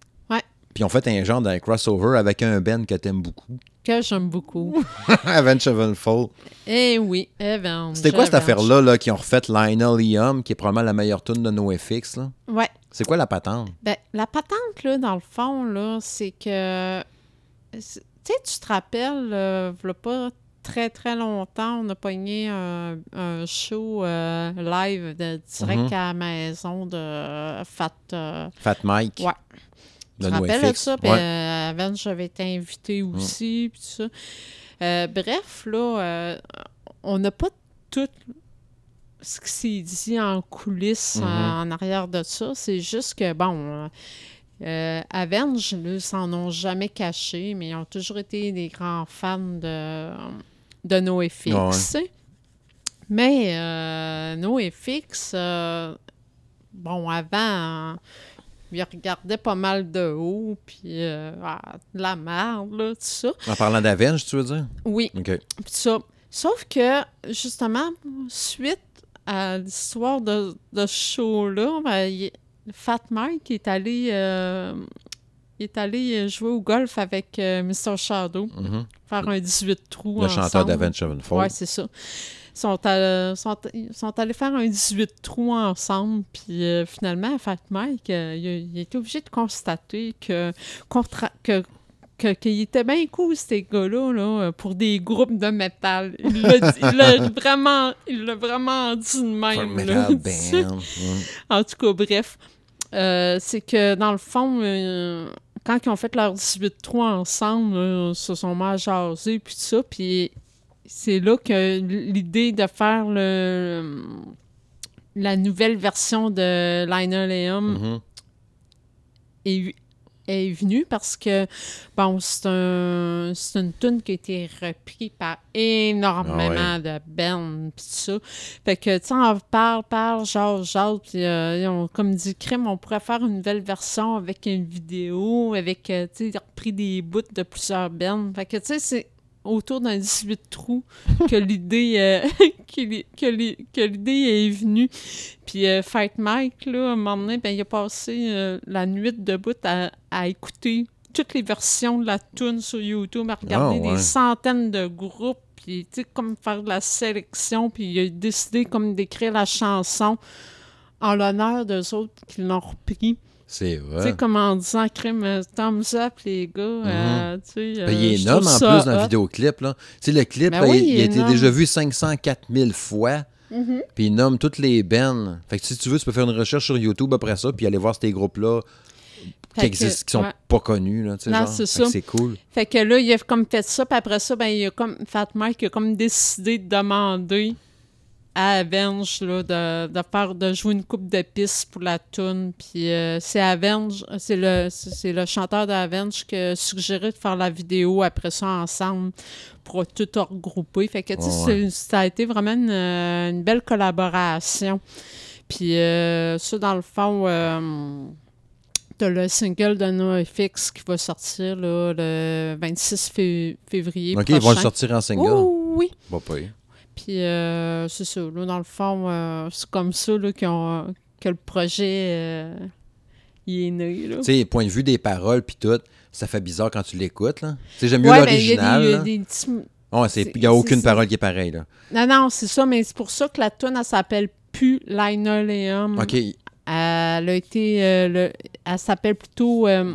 Puis on fait un genre de crossover avec un band que t'aimes beaucoup. Que j'aime beaucoup. Avenged Sevenfold. Eh oui, Evan. C'était quoi cette affaire-là là, qui ont refait Lionel Liam, qui est probablement la meilleure tune de NoFX? là? Ouais. C'est quoi la patente? Ben, la patente, là, dans le fond, là, c'est que. Tu sais, tu te rappelles, euh, pas très, très longtemps, on a pogné un, un show euh, live de, direct Mhm. à la maison de euh, Fat. euh, Fat Mike. Ouais. Tu te rappelles de ça? Puis Ouais. euh, avant, j'avais été invitée aussi, puis tout ça. Euh, bref, là, euh, on n'a pas tout ce qui s'est dit en coulisses Mhm. en, en arrière de ça. C'est juste que, bon, euh, Avenge, là, s'en ont jamais caché, mais ils ont toujours été des grands fans de, de NoFX. Ouais. Mais euh, NoFX, euh, bon, avant, ils regardaient pas mal de haut, puis euh, ah, de la merde, là, tout ça. En parlant d'Avenge, tu veux dire? Oui, OK. puis ça. Sauf que, justement, suite à l'histoire de, de ce show-là, ben, il- Fat Mike est allé, euh, il est allé jouer au golf avec euh, Mr. Shadow, Mhm. faire un 18 trous Le chanteur d'Avenged Sevenfold. Oui, c'est ça. Ils sont, à- sont, sont allés faire un 18 trous ensemble, puis euh, finalement, Fat Mike, euh, il, a, été obligé de constater que, contra- que que- qu'il était bien cool, ces gars-là, là, pour des groupes de métal. Il l'a vraiment, il vraiment dit de même. là. En tout cas, bref, euh, c'est que dans le fond, euh, quand ils ont fait leurs 18 trous ensemble, là, ils se sont à jaser, puis tout ça, puis c'est là que l'idée de faire le, la nouvelle version de Liner Liam Mhm. est, est venue parce que, bon, c'est un, c'est une tune qui a été reprise par énormément Ah de bands, pis tout ça. Fait que, tu sais, on parle, parle, genre, genre, puis euh, ont comme dit, crème, on pourrait faire une nouvelle version avec une vidéo, avec, euh, tu sais, repris des bouts de plusieurs bands. Fait que, tu sais, c'est autour d'un 18 trous que l'idée euh, que l'i- que l'i- que l'idée est venue. Puis euh, Fight Mike, là, à un moment donné, ben, il a passé euh, la nuit debout à, à écouter toutes les versions de la tune sur YouTube, à regarder Ah, ouais. des centaines de groupes, puis tu sais, comme faire de la sélection, puis il a décidé comme d'écrire la chanson en l'honneur d'eux autres qui l'ont repris. C'est Tu vrai. sais, comme en disant, crime, euh, thumbs up, les gars. euh, tu sais, euh, Ben, il est je énorme trouve en plus dans le vidéoclip. Là. Tu sais, le clip, Ben oui, il, il il a est été déjà vu 504 000 fois. Mhm. Puis il nomme toutes les bands. Fait que si tu veux, tu peux faire une recherche sur YouTube après ça, puis aller voir ces groupes-là qui que, existent, qui sont ouais. pas connus. Là, tu sais, Non, c'est ça. C'est cool. Fait que là, il a comme fait ça, puis après ça, ben, il a comme, Fat Mike a comme décidé de demander à Avenge là, de, de faire de jouer une coupe de pistes pour la tune. Puis euh, c'est Avenge, c'est le, c'est le chanteur d'Avenge qui a suggéré de faire la vidéo après ça ensemble pour tout regrouper. Fait que Oh, ouais. ça a été vraiment une, euh, une belle collaboration. Puis euh, ça, dans le fond, euh, t'as le single de NoFX qui va sortir là, le 26 fé- février OK, ils vont le prochain. sortir en single. Oh, oui. Pas pire. Puis euh, c'est ça. Là, dans le fond, euh, c'est comme ça là, ont- que le projet euh, il est né. Là. Tu sais, point de vue des paroles, puis tout, ça fait bizarre quand tu l'écoutes. là. Tu sais, j'aime mieux Ouais, ben, il y a l'original. des, petits... Il n'y a aucune parole qui est pareille. Là. Non, non, c'est ça, mais c'est pour ça que la tune elle s'appelle plus Linoleum. OK, Elle a été. euh, le- elle s'appelle plutôt euh,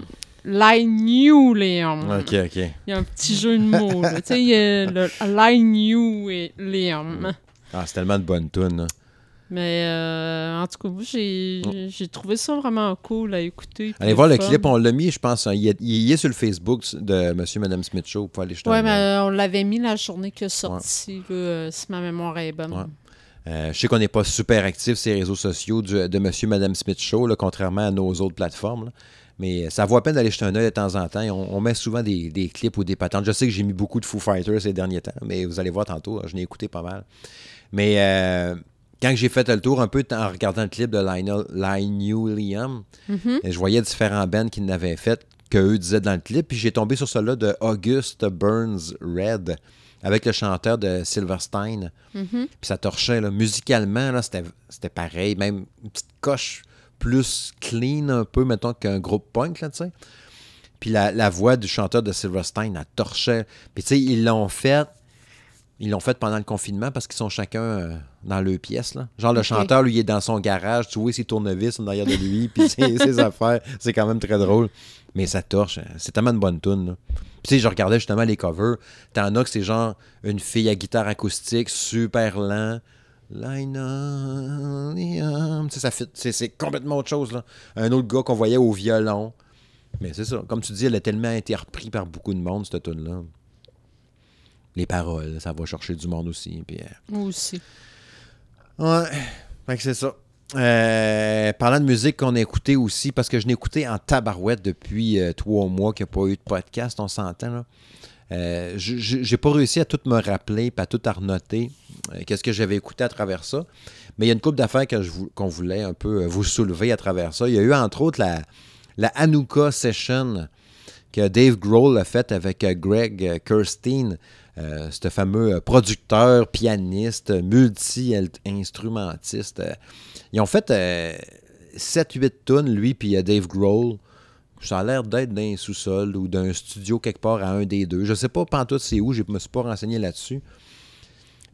Linoleum. OK, OK. Il y a un petit jeu de mots. tu sais, il y a le Linoleum. Ah, c'est tellement de bonnes tunes. Mais euh, en tout cas, moi, j'ai j'ai trouvé ça vraiment cool à écouter. Allez voir le fun. clip, on l'a mis, je pense. hein, Il est, il est sur le Facebook de Monsieur et Madame Smith Show. Vous aller jeter Ouais, mais on l'avait mis la journée que sorti, là, euh, si ma mémoire est bonne. Ouais. Euh, je sais qu'on n'est pas super actif sur les réseaux sociaux du- de Monsieur et Madame Smith Show, là, contrairement à nos autres plateformes. là. Mais ça vaut la peine d'aller jeter un œil de temps en temps. On, on met souvent des, des clips ou des patentes. Je sais que j'ai mis beaucoup de Foo Fighters ces derniers temps, mais vous allez voir tantôt, je l'ai écouté pas mal. Mais euh, quand j'ai fait le tour un peu en regardant le clip de Lionel, Linoleum, Mhm. et je voyais différents bands qui l'avaient fait, qu'eux disaient dans le clip, puis j'ai tombé sur celui-là de August Burns Red, avec le chanteur de Silverstein. Mhm. Puis ça torchait, là. Musicalement, là, c'était pareil. Même une petite coche plus clean un peu, mettons, qu'un groupe punk, là, tu sais. Puis la, la voix du chanteur de Silverstein, elle torchait. Puis tu sais, ils l'ont fait... Ils l'ont fait pendant le confinement parce qu'ils sont chacun euh, dans leur pièce. Là. Genre, le chanteur, lui, il est dans son garage. Tu vois ses tournevis en derrière de lui, puis ses, ses affaires. C'est quand même très drôle. Mais ça torche. hein. C'est tellement une bonne tune. Puis, tu sais, je regardais justement les covers. T'en as que c'est genre une fille à guitare acoustique, super lent. Ça C'est complètement autre chose. Là. Un autre gars qu'on voyait au violon. Mais c'est ça. Comme tu dis, elle a tellement été reprise par beaucoup de monde, cette tune-là. Les paroles, ça va chercher du monde aussi. Puis, euh, Moi aussi. Ouais, fait que c'est ça. Euh, parlant de musique qu'on a écouté aussi, parce que je n'ai écouté en tabarouette depuis euh, trois mois qu'il n'y a pas eu de podcast, on s'entend. là. Euh, j'ai pas réussi à tout me rappeler à tout à renoter qu'est-ce que j'avais écouté à travers ça. Mais il y a une couple d'affaires qu'on voulait un peu euh, vous soulever à travers ça. Il y a eu entre autres la, la Session que Dave Grohl a faite avec euh, Greg euh, Kirstein, euh, ce fameux euh, producteur, pianiste, multi-instrumentiste. Euh, Ils ont fait 7-8 tonnes, lui puis euh, Dave Grohl. Ça a l'air d'être dans un sous-sol ou d'un studio quelque part à un des deux. Je sais pas pantoute c'est où, je me suis pas renseigné là-dessus.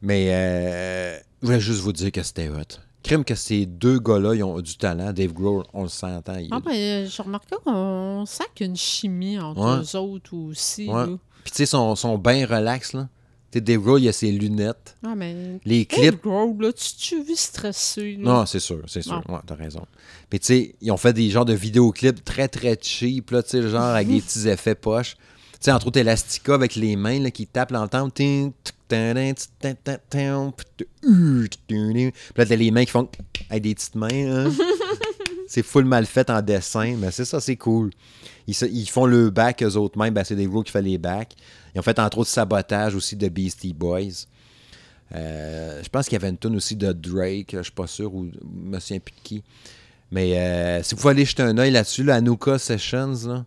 Mais euh, je voulais juste vous dire que c'était hot. Crime que ces deux gars-là, ils ont du talent. Dave Grohl, on le s'entend. il- Ah, ben, j'ai remarqué qu'on sent qu'il y a une chimie entre Ouais. eux autres aussi. Ouais. Puis tu sais, son, son bien relax, là. Tu sais, Dave Grohl, il a ses lunettes. Ah, mais. Les Dave clips. Grohl, là, tu tu vis stressé. Là. Non, c'est sûr, c'est sûr. Non. Ouais, t'as raison. Puis tu sais, ils ont fait des genres de vidéoclips très, très cheap, là, tu sais, genre avec des petits effets poches. Tu sais, entre autres, Elastica avec les mains, là, qui tapent l'entente. Là, t'as les mains qui font avec des petites mains, hein. c'est full mal fait en dessin, mais c'est ça, c'est cool. Ils, ils font le back eux autres mêmes, ben, c'est des gros qui font les backs. Ils ont fait entre autres sabotage aussi de Beastie Boys. Euh, je pense qu'il y avait une tune aussi de Drake, je suis pas sûr, ou je me souviens plus de qui. Mais euh, si vous pouvez aller jeter un œil là-dessus, là, Anuka Sessions, là,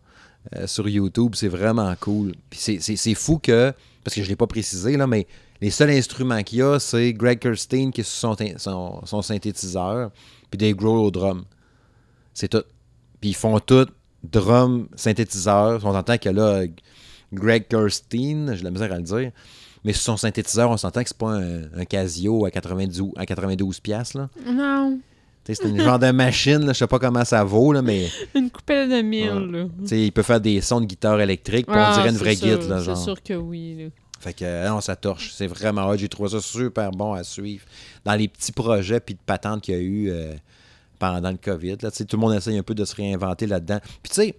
euh, sur YouTube, c'est vraiment cool. Puis c'est fou que, parce que je ne l'ai pas précisé, là, mais les seuls instruments qu'il y a, c'est Greg Kirstein qui est son, synthétiseur, puis Dave Grohl au drum. C'est tout. Puis ils font tout, drum, synthétiseur. On entend que là, Greg Kirstein, j'ai la misère à le dire, mais sur son synthétiseur, on s'entend que c'est pas un, Casio à 92, à 92 piastres, là. Non, C'est une genre de machine, là, je sais pas comment ça vaut, là, mais une coupelle de mille, Ouais. là. il peut faire des sons de guitare électrique, puis on Ah, dirait une vraie sûr, genre. C'est sûr que oui, là. Fait que euh, non, ça torche. C'est vraiment hot. J'ai trouvé ça super bon à suivre. Dans les petits projets puis de patentes qu'il y a eu euh, pendant le COVID. Là, tout le monde essaye un peu de se réinventer là-dedans. Puis tu sais,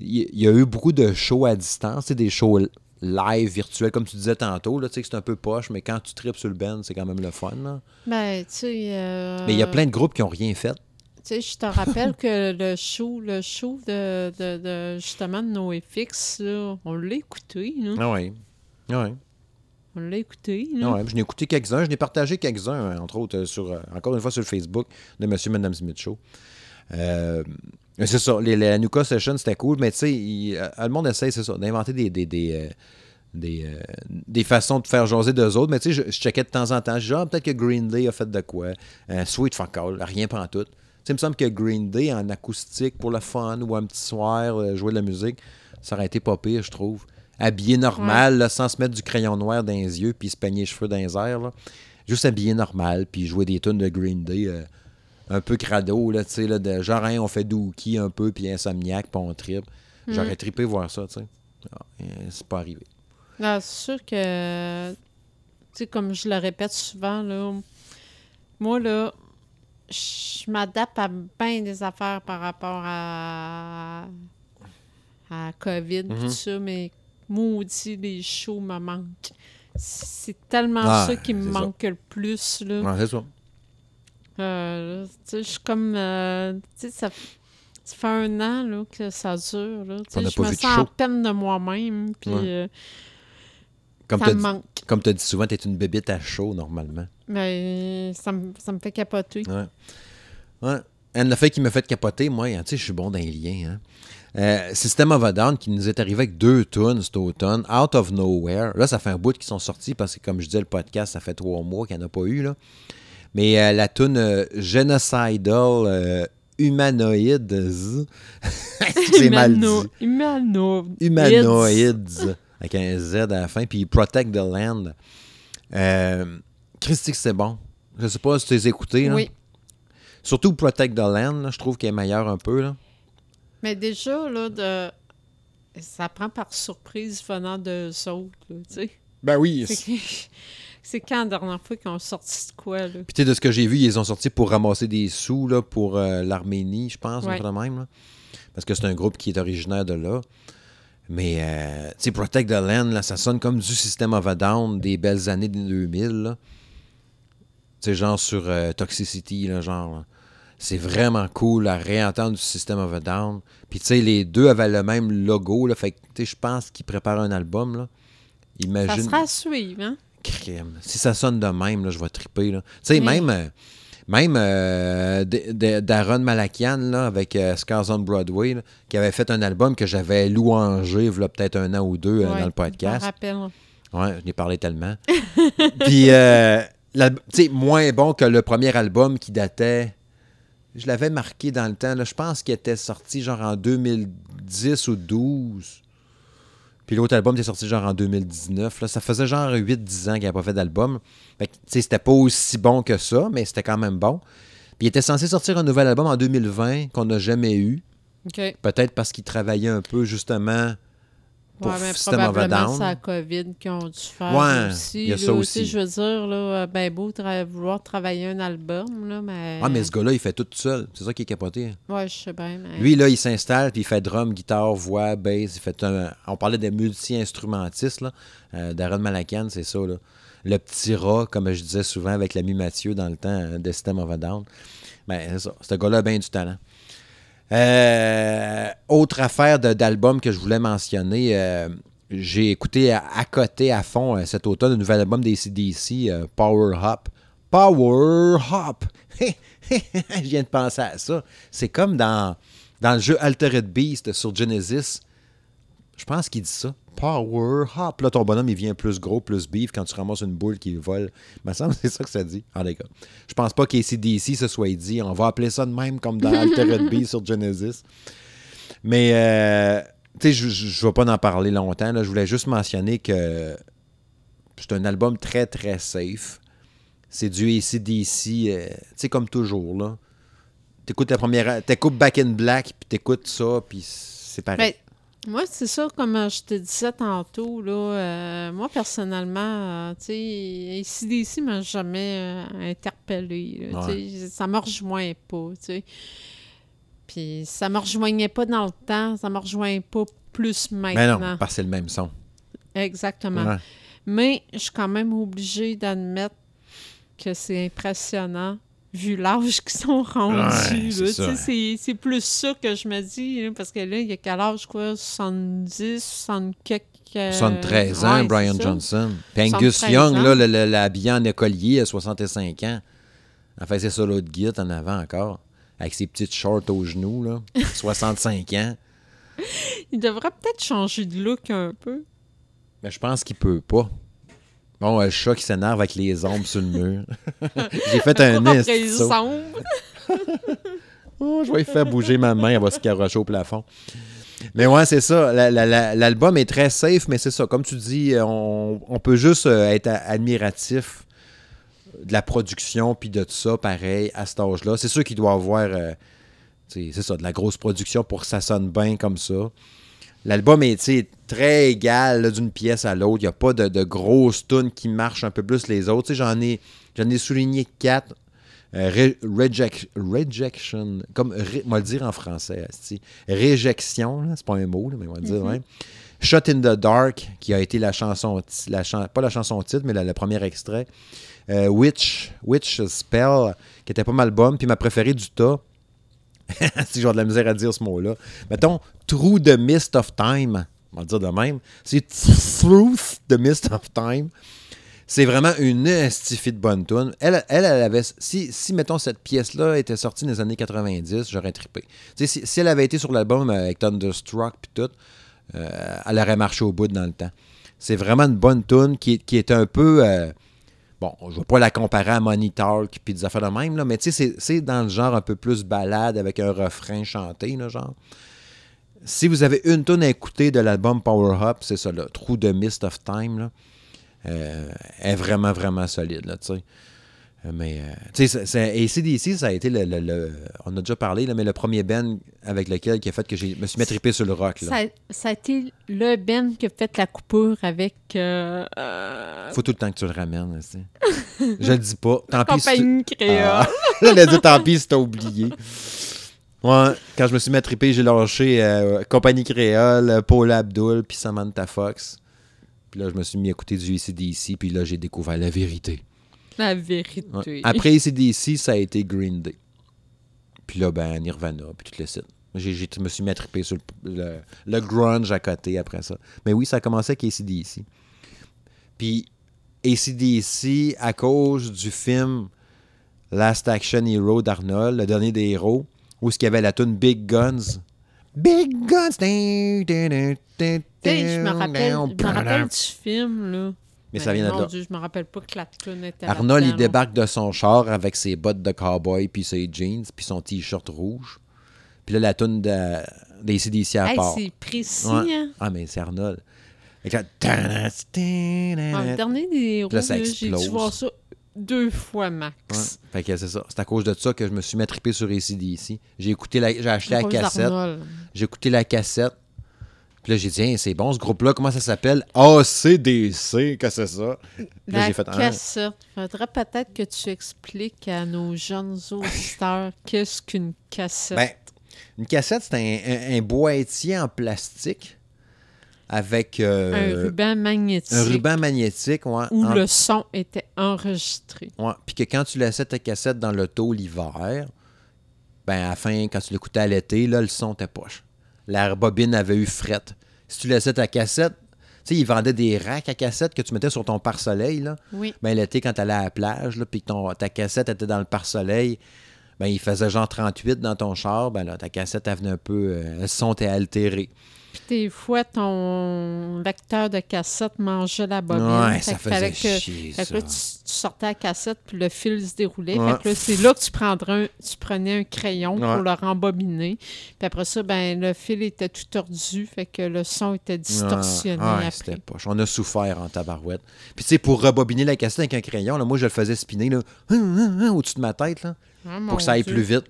il il y, a eu beaucoup de shows à distance, des shows live, virtuels, comme tu disais tantôt. Là, tu sais que c'est un peu poche, mais quand tu tripes sur le band, c'est quand même le fun. là. Ben, tu sais... euh, Mais il y a plein de groupes qui n'ont rien fait. Tu sais, je te rappelle que le show, le show de, de, de- justement de NoFX, là, on l'a écouté, là. Ah oui. Ah oui. On l'a écouté, là. Ah ouais. Je n'ai écouté quelques-uns. Je n'ai partagé quelques-uns, euh, entre autres, euh, sur, encore une fois sur le Facebook de Monsieur et Madame Smith Show. Euh, c'est ça. Les, les Anuka Sessions, c'était cool, mais tu sais, euh, le monde essaie, c'est ça, d'inventer des, des, des, euh, des, euh, des façons de faire jaser d'eux autres. Mais tu sais, je, je checkais de temps en temps. Dis, ah, peut-être que Green Day a fait de quoi. Euh, Sweet Fuck All, rien pas en tout. Tu sais, il me semble que Green Day, en acoustique, pour le fun, ou un petit soir, euh, jouer de la musique, ça aurait été pas pire, je trouve. Habillé normal, là, sans se mettre du crayon noir dans les yeux, puis se peigner les cheveux dans les airs. là. Juste habillé normal, puis jouer des tunes de Green Day euh, un peu crado, là, tu sais, là, de genre, hein, on fait Dookie un peu, puis Insomniac, puis on tripe. J'aurais trippé voir ça, tu sais. Ah, euh, c'est pas arrivé. Ah, c'est sûr que, tu sais, comme je le répète souvent, là, moi, là, je m'adapte à bien des affaires par rapport à, à COVID, Mhm. tout ça, mais maudit, les shows me manquent. C'est tellement Ah, ça qui me ça. manque le plus, là. Ouais, c'est ça. Euh, tu je suis comme. euh, tu sais, ça, ça fait un an là, que ça dure. Tu je me sens en peine de moi-même. Puis Ouais. euh, Comme ça tu me dit, manque. comme t'as dit souvent, t'es une bébite à chaud, normalement. Mais ça me, ça me fait capoter. Ouais. Ouais. Un affaire qui me fait capoter, moi, hein, tu sais, je suis bon dans les liens. Hein. Euh, System of a Down qui nous est arrivé avec deux tunes cet automne, Out of Nowhere. Là, ça fait un bout qu'ils sont sortis parce que, comme je disais, le podcast, ça fait trois mois qu'il n'y en a pas eu. Là. Mais euh, la tune euh, Genocidal euh, Humanoids. C'est mal dit. Humano- Humano- Humanoids avec un Z à la fin, puis Protect the Land. Euh, Christy, que c'est bon. Je sais pas si tu les là. Oui. Surtout Protect the Land, là, je trouve qu'elle est meilleure un peu. Là. Mais déjà, là, de... ça prend par surprise venant tu sais. Ben oui. C'est quand la dernière fois qu'ils ont sorti de quoi? Là? Puis tu sais, de ce que j'ai vu, ils ont sortis pour ramasser des sous là, pour euh, l'Arménie, je pense, Ouais. même. là. Parce que c'est un groupe qui est originaire de là. Mais, euh, tu sais, Protect the Land, là, ça sonne comme du System of a Down des belles années des 2000. là. Tu sais, genre sur euh, Toxicity, là, genre. C'est vraiment cool à réentendre du System of a Down. Puis, tu sais, les deux avaient le même logo. Là, fait que, tu sais, je pense qu'ils préparent un album. Là. Ça Imagine. sera à suivre, hein? Si ça sonne de même, là, je vais triper. Tu sais, même, euh, même euh, Darren Malakian, là, avec euh, Scars on Broadway, là, qui avait fait un album que j'avais louangé, il y a peut-être un an ou deux euh, dans le Je podcast. rappelle. Ouais, je n'ai parlé tellement. Puis, tu sais, moins bon que le premier album qui datait. Je l'avais marqué dans le temps. là, je pense qu'il était sorti genre en 2010 ou 12. Puis l'autre album était sorti genre en 2019. là. Ça faisait genre 8-10 ans qu'il n'avait pas fait d'album. Fait que, tu sais, c'était pas aussi bon que ça, mais c'était quand même bon. Puis il était censé sortir un nouvel album en 2020 qu'on n'a jamais eu. OK. Peut-être parce qu'il travaillait un peu justement pour Ouais, mais System of a probablement Down. c'est la COVID qui ont dû faire Ouais, aussi. il y a ça tu sais, aussi. Je veux dire, là, euh, ben beau tra- vouloir travailler un album, là, mais... Ah, mais ce gars-là, il fait tout seul. C'est ça qui est capoté. Ouais, je sais bien, mais... Lui, là, il s'installe, puis il fait drum, guitare, voix, bass. Il fait un... On parlait de multi-instrumentistes, là. Euh, Darren Malakian, c'est ça, là. Le petit rat, comme je disais souvent avec l'ami Mathieu dans le temps euh, de System of a Down. Ben, c'est ça. Ce gars-là a bien du talent. Euh, autre affaire d'album que je voulais mentionner, euh, j'ai écouté à, côté, à fond, euh, cet automne, le nouvel album des CDC, Power Hop. Power Hop! je viens de penser à ça. C'est comme dans, dans le jeu Altered Beast sur Genesis. Je pense qu'il dit ça. Power Hop. Là, ton bonhomme, il vient plus gros, plus beef quand tu ramasses une boule qui vole. Il me semble c'est ça que ça dit. En tout cas, je pense pas qu'ACDC se soit dit. On va appeler ça de même comme dans Altered Beast sur Genesis. Mais, euh, tu sais, je ne vais pas en parler longtemps. là. Je voulais juste mentionner que c'est un album très, très safe. C'est du ACDC, euh, tu sais, comme toujours, là. T'écoutes la première... T'écoutes Back in Black, puis t'écoutes ça, puis c'est pareil. Moi, c'est ça, comme euh, je te disais tantôt, là, euh, moi, personnellement, euh, tu sais, ACDC m'a jamais euh, interpellé. là, sais, Ça me rejoint pas, tu sais. Puis ça me rejoignait pas dans le temps, ça me rejoint pas plus Mais maintenant. non, parce que c'est le même son. Exactement. Ouais. Mais je suis quand même obligée d'admettre que c'est impressionnant vu l'âge qu'ils sont rendus. Ouais, c'est ça. Plus ça que je me dis, là, parce que là, il y a quel âge, quoi? 70, 60 quelques... euh, 73 ans, ouais, Brian ça. Johnson. Puis Angus 73 Young, ans. là, le- le- l'habillé en écolier à 65 ans. Enfin, c'est solo de guide en avant encore. Avec ses petites shorts aux genoux, là. 65 ans. Il devrait peut-être changer de look un peu. Mais je pense qu'il peut pas. Bon, le chat qui s'énerve avec les ombres sur le mur. J'ai fait un nest. Oh, je vais faire bouger ma main, elle va se carrocher au plafond. Mais ouais, c'est ça. La- la- la- L'album est très safe, mais c'est ça. Comme tu dis, on, on peut juste euh, être admiratif de la production puis de tout ça, pareil, à cet âge-là. C'est sûr qu'il doit avoir, euh, c'est ça, de la grosse production pour que ça sonne bien comme ça. L'album est très égal d'une pièce à l'autre. Il n'y a pas de, de grosses tunes qui marchent un peu plus les autres. J'en ai, j'en ai souligné quatre. Euh, Re- reject- rejection, comme, on va le dire en français, asti. réjection, c'est pas un mot, là, mais on va le dire, ouais. Shot in the Dark, qui a été la chanson, la chan- pas la chanson titre, mais la- le premier extrait. Euh, Witch, Witch Spell, qui était pas mal bonne, puis ma préférée du tas, si j'ai de la misère à dire ce mot-là, mettons, Through the Mist of Time, on va le dire de même, c'est Through the Mist of Time. C'est vraiment une estifie de bonne tune. Elle, elle, avait. Si, si, mettons, cette pièce-là était sortie dans les années 90, j'aurais trippé. Si, si elle avait été sur l'album avec Thunderstruck puis tout, euh, elle aurait marché au bout dans le temps. C'est vraiment une bonne tune qui, qui est un peu. euh, bon, je ne vais pas la comparer à Money Talk puis des affaires de même, mais tu sais, c'est- dans le genre un peu plus balade avec un refrain chanté, là, genre. Si vous avez une tune à écouter de l'album Power Up, c'est ça, là, True the Mist of Time. Euh, est vraiment, vraiment solide, tu sais. Euh, Mais, euh, tu sais, ACDC, ça a été le, le- le- On a déjà parlé, là, mais le premier band avec lequel qui a fait que je me suis mis à triper sur le rock, là. Ça, ça a été le Ben qui a fait la coupure avec euh, euh, Faut tout le temps que tu le ramènes, là, sais. Je le dis pas. Tant pis si tu-. Ah. J'allais dire tant pis si t'as oublié. Ouais, quand je me suis mis à triper, j'ai lâché euh, Compagnie Créole, Paul Abdul, puis Samantha Fox. Puis là, je me suis mis à écouter du ACDC, puis là, j'ai découvert la vérité. La vérité. Ouais. Après ACDC, ça a été Green Day. Puis là, ben, Nirvana, puis tout le site. Je me suis mis à triper sur le, le- le grunge à côté après ça. Mais oui, ça a commencé avec ACDC. Puis ACDC, à cause du film Last Action Hero d'Arnold, le dernier des héros, où il y avait la tune Big Guns. Big Guns! Je me rappelle, je me rappelle du film, là. Mais ça vient de là. Dieu, je me rappelle pas que la tune était Arnold, il là. débarque de son char avec ses bottes de cowboy, puis ses jeans, puis son t-shirt rouge. Puis là, la toune de, des CDC à Hey, part. c'est précis, Ouais. hein? Ah, mais c'est Arnold. Avec la... Ouais, le dernier des Là, là, j'ai dû voir ça deux fois max. Ouais. Fait que c'est ça. C'est à cause de ça que je me suis mis à triper sur ACDC. J'ai écouté la... j'ai acheté la cassette. J'ai écouté la cassette. Puis là, j'ai dit, Hein, c'est bon ce groupe-là, comment ça s'appelle? ACDC, que c'est ça? Puis là, La j'ai fait, ah. cassette. Faudrait peut-être que tu expliques à nos jeunes auditeurs qu'est-ce qu'une cassette. Ben, une cassette, c'est un, un- un boîtier en plastique avec euh, un ruban magnétique. un ruban magnétique. Ouais, où en- le son était enregistré. ouais. Puis que quand tu laissais ta cassette dans l'auto l'hiver, ben à la fin, quand tu l'écoutais à l'été, là, le son était poche. La bobine avait eu frette. Si tu laissais ta cassette, tu sais, ils vendaient des racks à cassettes que tu mettais sur ton pare-soleil, là. Oui. Ben l'été, quand tu allais à la plage, là, puis que ton- ta cassette était dans le pare-soleil, ben il faisait genre 38 dans ton char, ben là, ta cassette, elle venait un peu... euh, le son était altéré. Puis des fois, ton lecteur de cassette mangeait la bobine. Ouais, Fait ça que fallait faisait que- chier, Fait que là, tu, tu sortais la cassette, puis le fil se déroulait. Ouais. Fait que là, c'est là que tu, prendrais un- tu prenais un crayon Ouais. pour le rembobiner. Puis après ça, ben le fil était tout tordu, fait que le son était distorsionné après. c'était poche. On a souffert en tabarouette. Puis tu sais, pour rebobiner la cassette avec un crayon, là, moi, je le faisais spinner là, au-dessus de ma tête, là, Ah, pour que ça aille Dieu. plus vite.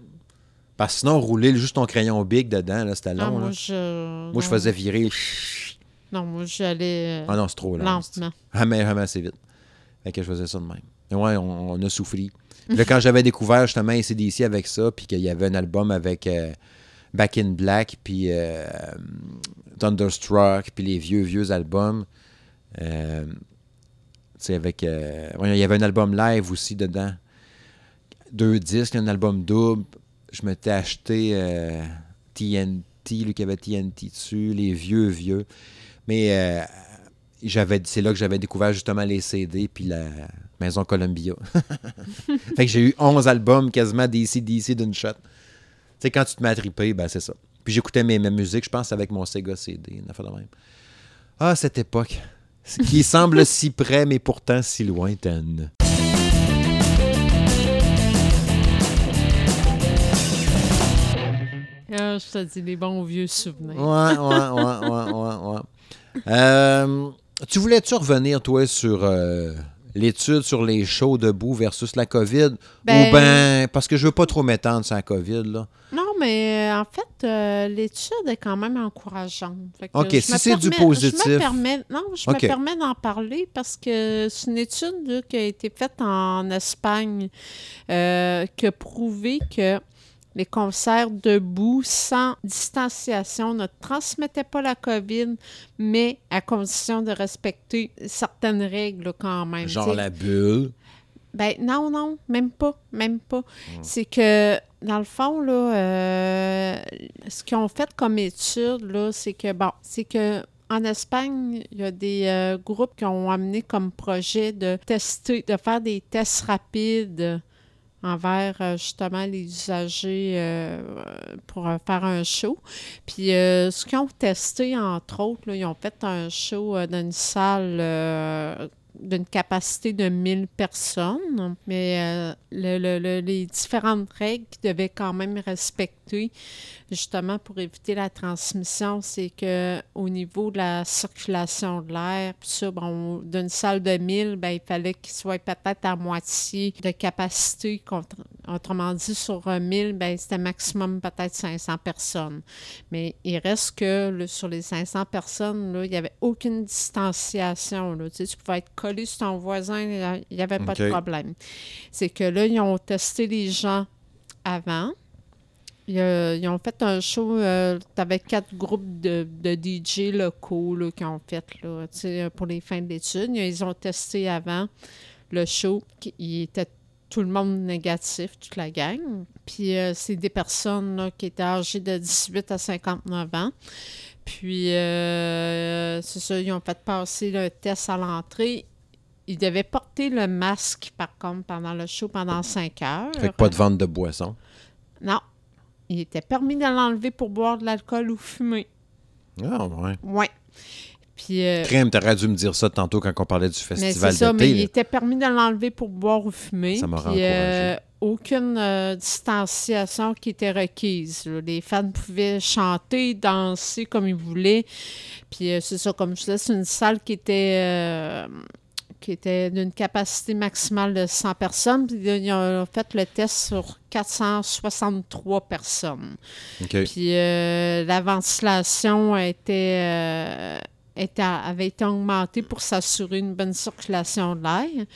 Parce que sinon, rouler juste ton crayon big dedans, là, c'était Ah, long. là. moi, je... Moi, je non. faisais virer. Non, moi, j'allais euh, Ah non, c'est trop lent. lentement. Jamais, jamais assez vite. Fait que je faisais ça de même. Et ouais, on, on a souffri. Puis là, quand j'avais découvert justement ACDC avec ça, puis qu'il y avait un album avec euh, Back in Black, puis euh, Thunderstruck, puis les vieux, vieux albums. euh, tu sais, avec. il y avait un album live aussi dedans. Deux disques, un album double. Je m'étais acheté euh, TNT, lui qui avait TNT dessus, les vieux, vieux. Mais euh, j'avais c'est là que j'avais découvert justement les CD puis la Maison Columbia. fait que j'ai eu 11 albums quasiment DC DC d'une shot. Tu sais, quand tu te mets à triper, ben c'est ça. Puis j'écoutais mes, mes musiques, je pense, avec mon Sega CD, une affaire de même. Ah, cette époque, qui semble si près, mais pourtant si lointaine. Ah, je te dis, les bons vieux souvenirs. Ouais, ouais, ouais, ouais, ouais. Euh, tu voulais-tu revenir, toi, sur euh, l'étude sur les shows debout versus la COVID? Ben- Ou ben, parce que je veux pas trop m'étendre sur la COVID, là. Non, mais euh, en fait, euh, l'étude est quand même encourageante. Fait que OK, je si me c'est du permets- Je positif. me permets, non, je me permets d'en parler parce que c'est une étude là, qui a été faite en Espagne euh, qui a prouvé que les concerts debout sans distanciation ne transmettaient pas la COVID, mais à condition de respecter certaines règles quand même. Genre t'sais. la bulle. Ben non, non, même pas, même pas. C'est que, dans le fond, là, euh, ce qu'ils ont fait comme étude, là, c'est que, bon, c'est que en Espagne, il y a des euh, groupes qui ont amené comme projet de tester, de faire des tests rapides envers euh, justement les usagers euh, pour euh, faire un show. Puis ce qu'ils ont testé, entre autres, ils ont fait un show dans une salle d'une capacité de 1000 personnes, mais le- le- le- les différentes règles devaient quand même respecter, justement pour éviter la transmission, c'est que au niveau de la circulation de l'air, puis ça, bon, d'une salle de 1000, ben, il fallait qu'il soit peut-être à moitié de capacité. Autrement dit, sur euh, 1000, ben, c'était maximum peut-être 500 personnes. Mais il reste que là, sur les 500 personnes, là, il n'y avait aucune distanciation. Là. Tu, sais, tu pouvais être collé sur ton voisin, il n'y avait pas de problème. C'est que là, ils ont testé les gens avant. Ils, euh, ils ont fait un show, euh, t'avais quatre groupes de, de DJ locaux là, qui ont fait là, sais, pour les fins de l'étude. Ils ont testé avant le show, il était tout le monde négatif, toute la gang. Puis euh, c'est des personnes là, qui étaient âgées de 18 à 59 ans. Puis euh, c'est ça, ils ont fait passer le test à l'entrée. Ils devaient porter le masque, par contre, pendant le show, pendant 5 heures. Fait que pas de vente de boisson. Non. Il était permis de l'enlever pour boire de l'alcool ou fumer. Ah, ouais. Ouais. Puis, euh, Crème, t'aurais dû me dire ça tantôt quand on parlait du mais festival mais d'été. il était permis de l'enlever pour boire ou fumer. Ça m'a euh, aucune euh, distanciation qui était requise. là. Les fans pouvaient chanter, danser comme ils voulaient. Puis euh, c'est ça, comme je disais, c'est une salle qui était, euh, qui était d'une capacité maximale de 100 personnes. Puis ils ont fait le test sur 463 personnes. Puis euh, la ventilation était, euh, était- avait été augmentée pour s'assurer une bonne circulation de l'air.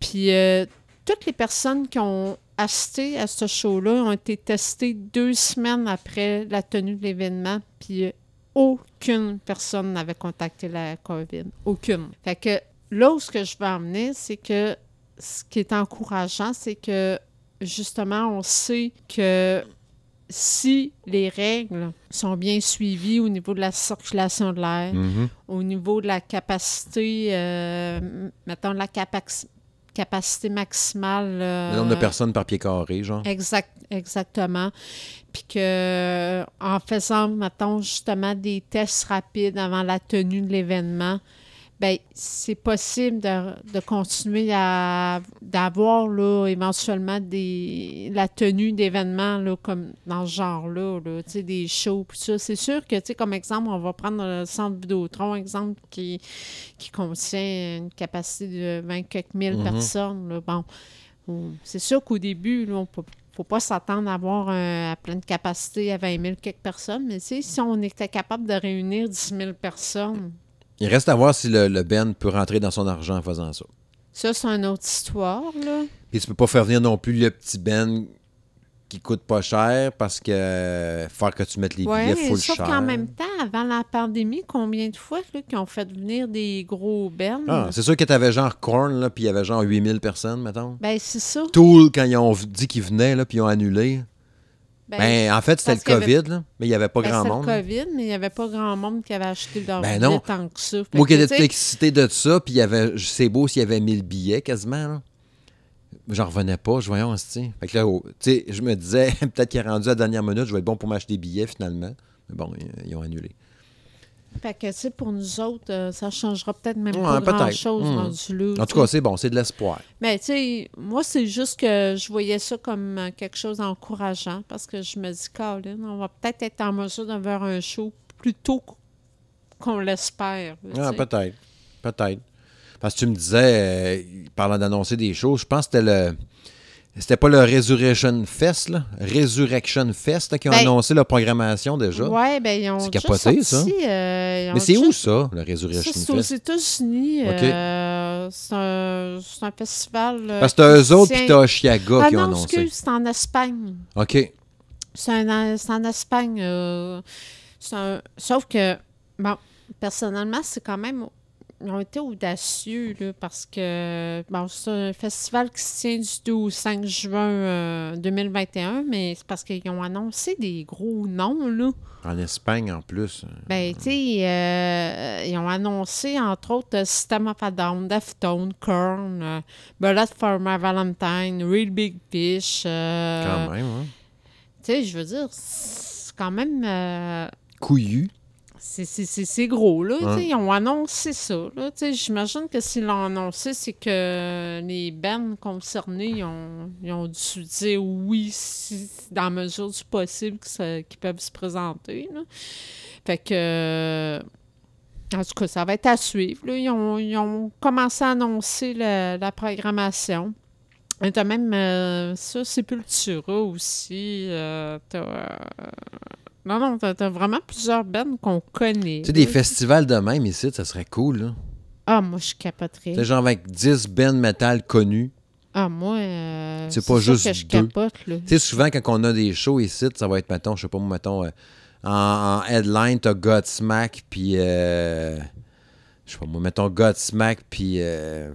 Puis euh, toutes les personnes qui ont assisté à ce show-là ont été testées deux semaines après la tenue de l'événement. Puis aucune personne n'avait contacté la COVID. Aucune. Fait que là où ce que je veux emmener, c'est que ce qui est encourageant, c'est que justement, on sait que si les règles sont bien suivies au niveau de la circulation de l'air, Mhm. au niveau de la capacité, euh, mettons, la capac- capacité maximale. euh, Le nombre de personnes par pied carré, genre. Exact, exactement. Puis que, en faisant, mettons, justement des tests rapides avant la tenue de l'événement, ben c'est possible de, de continuer à d'avoir là éventuellement des la tenue d'événements là comme dans ce genre-là là, tu sais des shows puis ça c'est sûr que tu sais comme exemple on va prendre le centre Vidéotron exemple qui qui contient une capacité de 20 quelques mille Mhm. personnes là. bon on- c'est sûr qu'au début là, on peut faut pas s'attendre à avoir un- à pleine capacité à 20 000 quelques personnes, mais si on était capable de réunir 10 000 personnes, Il reste à voir si le, le Ben peut rentrer dans son argent en faisant ça. ça, c'est une autre histoire, là. Et tu peux pas faire venir non plus le petit Ben qui coûte pas cher parce que euh, faire que tu mettes les Oui, billets full sauf cher. qu'en même temps, avant la pandémie, combien de fois là, qu'ils ont fait venir des gros bennes? Ah, c'est sûr que tu avais genre Korn, là, puis il y avait genre 8000 personnes, mettons. ben, c'est ça. Tool, quand ils ont dit qu'ils venaient, là, puis ils ont annulé. Ben, Ben, en fait, c'était le avait- COVID, là, mais il n'y avait pas ben, grand c'était monde. le COVID, mais il n'y avait pas grand monde qui avait acheté leur Ben non. tant que ça. Moi qui étais excité de ça, puis il y avait, c'est beau s'il y avait 1000 billets quasiment, là. J'en revenais pas, je voyais, tu Fait que là, oh, tu sais, je me disais, peut-être qu'il est rendu à la dernière minute, je vais être bon pour m'acheter des billets finalement. Mais bon, ils, ils ont annulé. Fait que, tu sais, pour nous autres, euh, ça changera peut-être même Ouais, pas grand-chose Hmm. rendu là. En tout cas, c'est bon, c'est de l'espoir. Mais tu sais, moi, c'est juste que je voyais ça comme euh, quelque chose d'encourageant parce que je me dis, Colin, on va peut-être être en mesure d'avoir un show plus tôt qu'on l'espère. Ah, peut-être. Peut-être. Parce que tu me disais, euh, parlant d'annoncer des choses, je pense que c'était le. C'était pas le Resurrection Fest, là? Resurrection Fest, là, qui ont Ben, annoncé la programmation déjà? Ouais, ben ils ont C'est capoté, sorti, euh, ils ont Mais c'est où ça, le Ça, Resurrection c'est aux Fest? États-Unis. Euh, c'est un, c'est un festival. euh, Parce que t'as eux autres, puis t'as Oshiaga Ah qui ont non, annoncé. excuse, c'est en Espagne. OK. C'est un- c'est en Espagne. euh, un- sauf que, bon, personnellement, c'est quand même. Ils ont été audacieux, là, parce que, bon, c'est un festival qui se tient du 2 au 5 juin euh, 2021, mais c'est parce qu'ils ont annoncé des gros noms, là. En Espagne, en plus. Ben, tu sais, euh, ils ont annoncé, entre autres, euh, System of a Down, Deftones, Korn, euh, Bullet for My Valentine, Real Big Fish. euh, Quand même, hein? tu sais, je veux dire, c'est quand même. euh, Couillu. C'est- gros, là. Ils ont annoncé ça. J'imagine que s'ils l'ont annoncé, c'est que les bands concernés ils ont, ils ont dû dire oui, si, dans la mesure du possible qu'ils peuvent se présenter. là. Fait que. En tout cas, ça va être à suivre. là. Ils, ont, ils ont commencé à annoncer la, la programmation. Et T'as même euh, ça, Sepultura aussi. euh, t'as, euh, non, non, t'as, t'as vraiment plusieurs bands qu'on connaît. Tu sais, des festivals de même ici, ça serait cool, là. Ah, moi, je capoterais. Sais, genre avec 10 bands metal connus. Ah, moi, euh, C'est pas juste que je deux. capote, là. Tu sais, souvent, quand on a des shows ici, ça va être, mettons, je sais pas, moi, mettons, euh, en, en headline, t'as Godsmack, puis, euh, je sais pas, moi, mettons Godsmack, puis euh,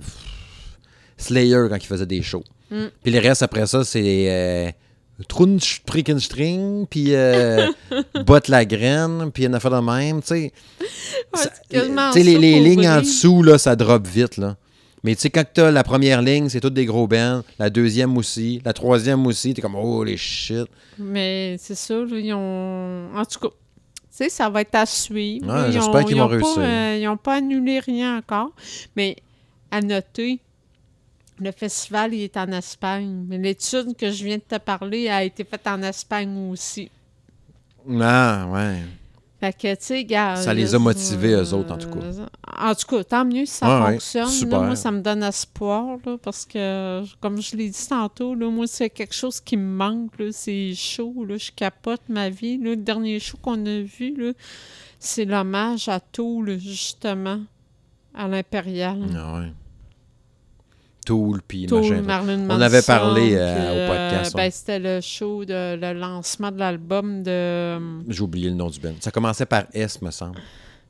Slayer, quand ils faisaient des shows. Mm. Puis les restes, après ça, c'est euh, Trunch String, puis euh, Bot la graine, puis une affaire de même, tu sais. Ouais, les, les lignes en dessous, là, ça drop vite, là. Mais tu sais, quand t'as la première ligne, c'est toutes des gros bands. La deuxième aussi. La troisième aussi, t'es comme, oh, les shit. Mais c'est ça, là, ils ont... En tout cas, tu sais, ça va être à suivre. Ouais, j'espère qu'ils ils vont réussir. euh, ils n'ont pas annulé rien encore. Mais à noter, le festival, il est en Espagne. Mais l'étude que je viens de te parler a été faite en Espagne aussi. Ah, ouais. Fait que, tu sais, gars. Ça les a motivés, eux autres, en tout cas. En tout cas, tant mieux si ça Ouais, ouais, fonctionne. là. super. moi, ça me donne espoir, là, parce que, comme je l'ai dit tantôt, là, moi, c'est quelque chose qui me manque. C'est chaud. Là, je capote ma vie. là. Le dernier show qu'on a vu, c'est l'hommage à Toul, justement, à l'Impérial. Ah, ouais. Tool, puis Tool, machin. Marilyn Manson. On avait parlé, euh, au podcast, ben, c'était le show, de, le lancement de l'album de um, J'ai oublié le nom du band. Ça commençait par S, me semble.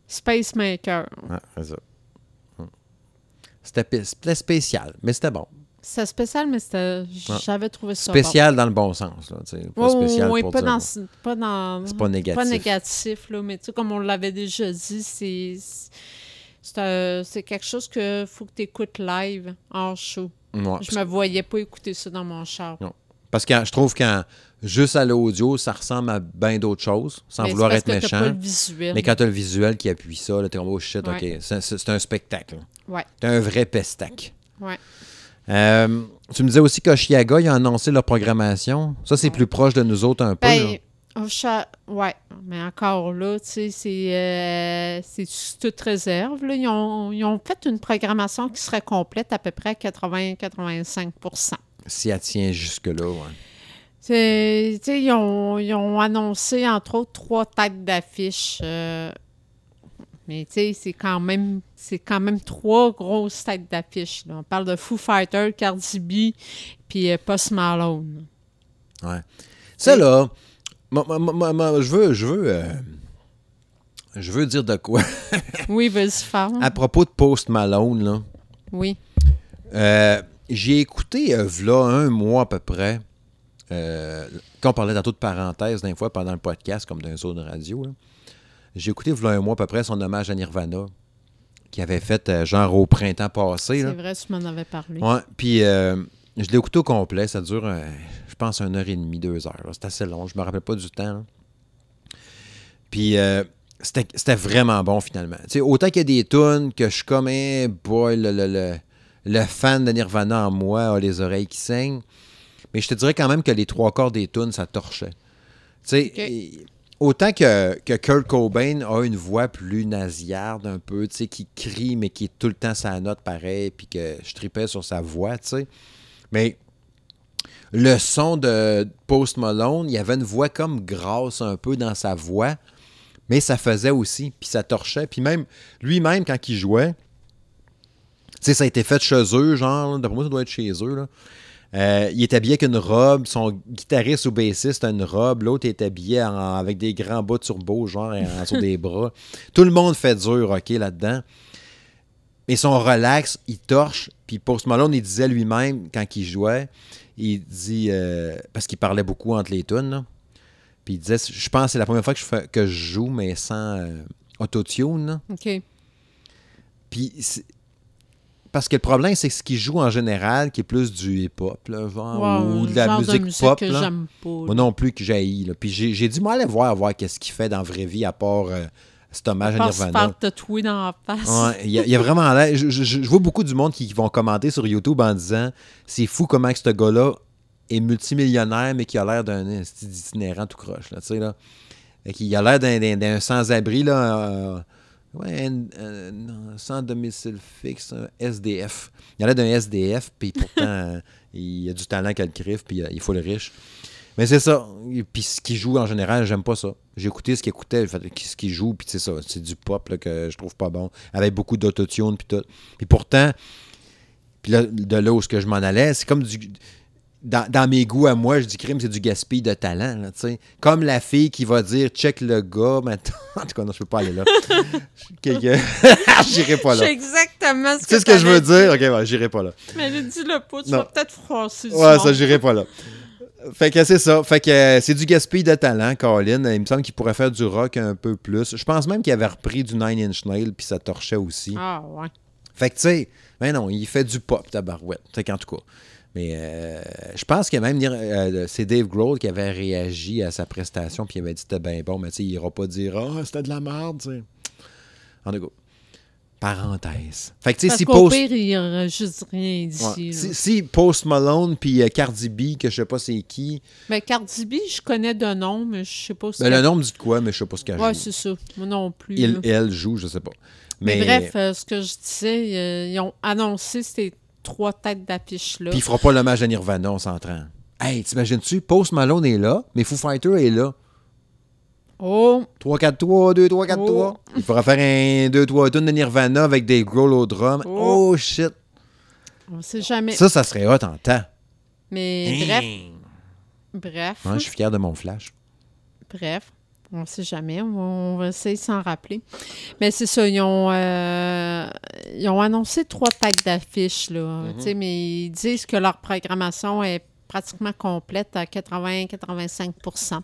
Space Maker. Ah, c'est ça. Hum. C'était spécial, mais c'était bon. C'était spécial, mais c'était, j'avais trouvé ça Spécial dans le bon sens, là. Pas Oui, spécial oui, pour pas, dire, dans, bon, pas dans... C'est pas négatif. Pas négatif, là, mais tu sais, comme on l'avait déjà dit, c'est... C'est, un- c'est quelque chose que faut que tu écoutes live, en show. Ouais, Je me voyais pas écouter ça dans mon char. Non. Parce que je trouve qu'en juste à l'audio, ça ressemble à bien d'autres choses, sans Mais c'est vouloir être que méchant. pas le visuel. Mais quand tu as le visuel qui appuie ça, t'es comme, oh shit, Ouais. OK, c'est un spectacle. Ouais, C'est un vrai pestac. ouais. Euh, tu me disais aussi qu'Oshiaga, ils ont annoncé leur programmation. Ça, c'est Ouais. plus proche de nous autres un peu. Ben, au chat, ouais. Mais encore là, tu sais, c'est, euh, toute réserve. là. Ils, ont, ils ont fait une programmation qui serait complète à peu près à 80-85% Si elle tient jusque-là, ouais. Sais, ils, ont, ils ont annoncé, entre autres, trois têtes d'affiche. euh, mais tu sais, c'est quand même c'est quand même trois grosses têtes d'affiche. On parle de Foo Fighters, Cardi B, puis euh, Post Malone. Ça, là, moi- moi- moi- moi, je veux, je veux, euh, je veux dire de quoi? Oui, vas-y, femme. À propos de Post Malone, là, Oui. euh, j'ai écouté, euh, v'là un mois à peu près, euh, quand on parlait tantôt de parenthèse d'un fois pendant le podcast, comme d'un zone radio, là, j'ai écouté, v'là un mois à peu près, son hommage à Nirvana, qui avait fait, euh, genre, au printemps passé, C'est vrai, tu m'en avais parlé. Ouais, puis je l'ai écouté au complet. Ça dure, euh, je pense, une heure et demie, deux heures. C'est assez long. Je me rappelle pas du temps. là. Puis euh, c'était vraiment bon, finalement. Autant qu'il y a des tunes que je suis comme, eh, boy, le, le, le, le fan de Nirvana en moi a les oreilles qui saignent. Mais je te dirais quand même que les trois quarts des tunes, ça torchait. Tu sais, Ok. et- autant que, que Kurt Cobain a une voix plus nasillarde un peu, qui crie, mais qui est tout le temps sa note pareil, puis que je tripais sur sa voix, tu sais. Mais le son de Post Malone, il y avait une voix comme grasse un peu dans sa voix, mais ça faisait aussi, puis ça torchait. Puis même, lui-même, quand il jouait, tu sais, ça a été fait chez eux, genre, d'après moi, ça doit être chez eux, là. Euh, il est habillé avec une robe, son guitariste ou bassiste a une robe, l'autre est habillé en- avec des grands bas turbo, genre en dessous des bras. Tout le monde fait dur, OK, là-dedans. Mais son relax, il torche. Puis Post Malone, il disait lui-même, quand il jouait, il dit, euh, parce qu'il parlait beaucoup entre les tunes, là. puis il disait, je pense que c'est la première fois que je, fais- que je joue, mais sans euh, autotune. OK. Puis parce que le problème, c'est que ce qu'il joue en général, qui est plus du hip-hop, genre, ou de la genre musique, pop, que là. j'aime pas. moi non plus que j'haïs. Puis j'ai dit, moi, aller voir, voir qu'est-ce qu'il fait dans la vraie vie, à part euh, cet hommage à Nirvana. tatouer dans la face. Ouais, il y, a- il y a vraiment l'air. Je, je- je vois beaucoup du monde qui, qui vont commenter sur YouTube en disant c'est fou comment que ce gars-là est multimillionnaire, mais qui a l'air d'un esti d'itinérant tout croche. Là, tu sais, là. A l'air d'un- sans-abri, là. euh, ouais, un, sans domicile fixe, un SDF. Il a l'air d'un SDF, puis pourtant, euh, il a du talent qu'elle criffe, puis euh, il faut le riche. Mais c'est ça. Puis ce qu'il joue en général, j'aime pas ça. J'ai écouté ce qu'il écoutait, ce qu'il joue, puis c'est ça. C'est du pop là, que je trouve pas bon. Avec beaucoup d'autotune, puis tout. Puis pourtant, puis là, de là où ce que je m'en allais, c'est comme du. Dans, dans mes goûts à moi, je dis crime, c'est du gaspille de talent, là, tu sais. Comme la fille qui va dire check le gars, maintenant. En tout cas, non, je peux pas aller là. J'irai pas là. exactement ce que ce que je veux dire? Ok, ouais, j'irai pas là. Mais je dis le pas, tu Non. vas peut-être froisser Ouais, ça, j'irai pas là. Fait que c'est ça. Fait que euh, c'est du gaspille de talent, Colin. Il me semble qu'il pourrait faire du rock un peu plus. Je pense même qu'il avait repris du Nine Inch Nails, puis ça torchait aussi. Ah, ouais. Fait que, tu sais, ben non, il fait du pop, tabarouette. Fait qu'en tout cas. Mais euh, je pense que même euh, c'est Dave Grohl qui avait réagi à sa prestation, puis il avait dit c'était bien bon, mais tu sais, il ira pas dire Ah, c'était de la merde, tu sais. En tout cas. Parenthèse. Fait que, tu sais, si Post. pire, il aurait juste rien dit. Ouais. là. Si, si Post Malone puis euh, Cardi B, que je sais pas c'est qui, Mais Cardi B, je connais de nom, mais je sais pas si. Ben, le nom me dit de quoi, mais je sais pas ce qu'elle Ouais, joue. c'est ça. Moi non plus. Il, elle joue, je sais pas. Mais, Mais, bref, euh, ce que je disais, euh, ils ont annoncé ces trois têtes d'affiche-là. Puis il fera pas l'hommage à Nirvana, on s'entend. Hey, t'imagines-tu? Post Malone est là, mais Foo Fighter est là. Oh, 3-4-3, 2-3-4-3. Oh. Il faudra faire un 2-3 tonnes de Nirvana avec des Grohl au drum. Oh, Oh. shit. on sait jamais. Ça, ça serait hot en temps. Mais bref, bref, Ouais, je suis fier de mon flash. bref. On sait jamais. On va, on va essayer de s'en rappeler. Mais c'est ça, ils ont, euh, ils ont annoncé trois têtes d'affiches, là. Mhm. sais, Mais ils disent que leur programmation est pratiquement complète à 80-85%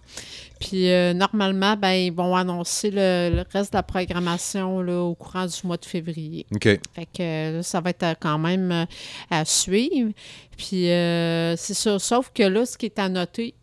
Puis euh, normalement, ben, ils vont annoncer le, le reste de la programmation là, au courant du mois de février. OK. Fait que euh, ça va être euh, quand même à suivre. Puis euh, c'est ça. Sauf que là, ce qui est à noter,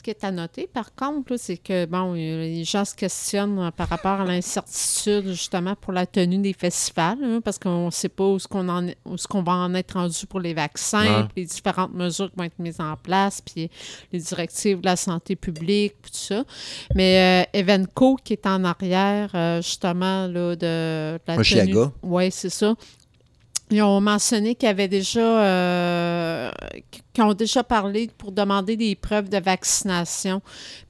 ce qui est à noter, par contre, c'est que bon, euh, les gens se questionnent euh, par rapport à l'incertitude justement pour la tenue des festivals, hein, parce qu'on ne sait pas où ce qu'on est- va en être rendu pour les vaccins, Ouais. puis les différentes mesures qui vont être mises en place, puis les directives de la santé publique, puis tout ça. Mais euh, Evenco, qui est en arrière, euh, justement, là, de, de la Hochelaga. Oui, c'est ça. Ils ont mentionné qu'ils avaient déjà euh, qu'ils ont déjà parlé pour demander des preuves de vaccination,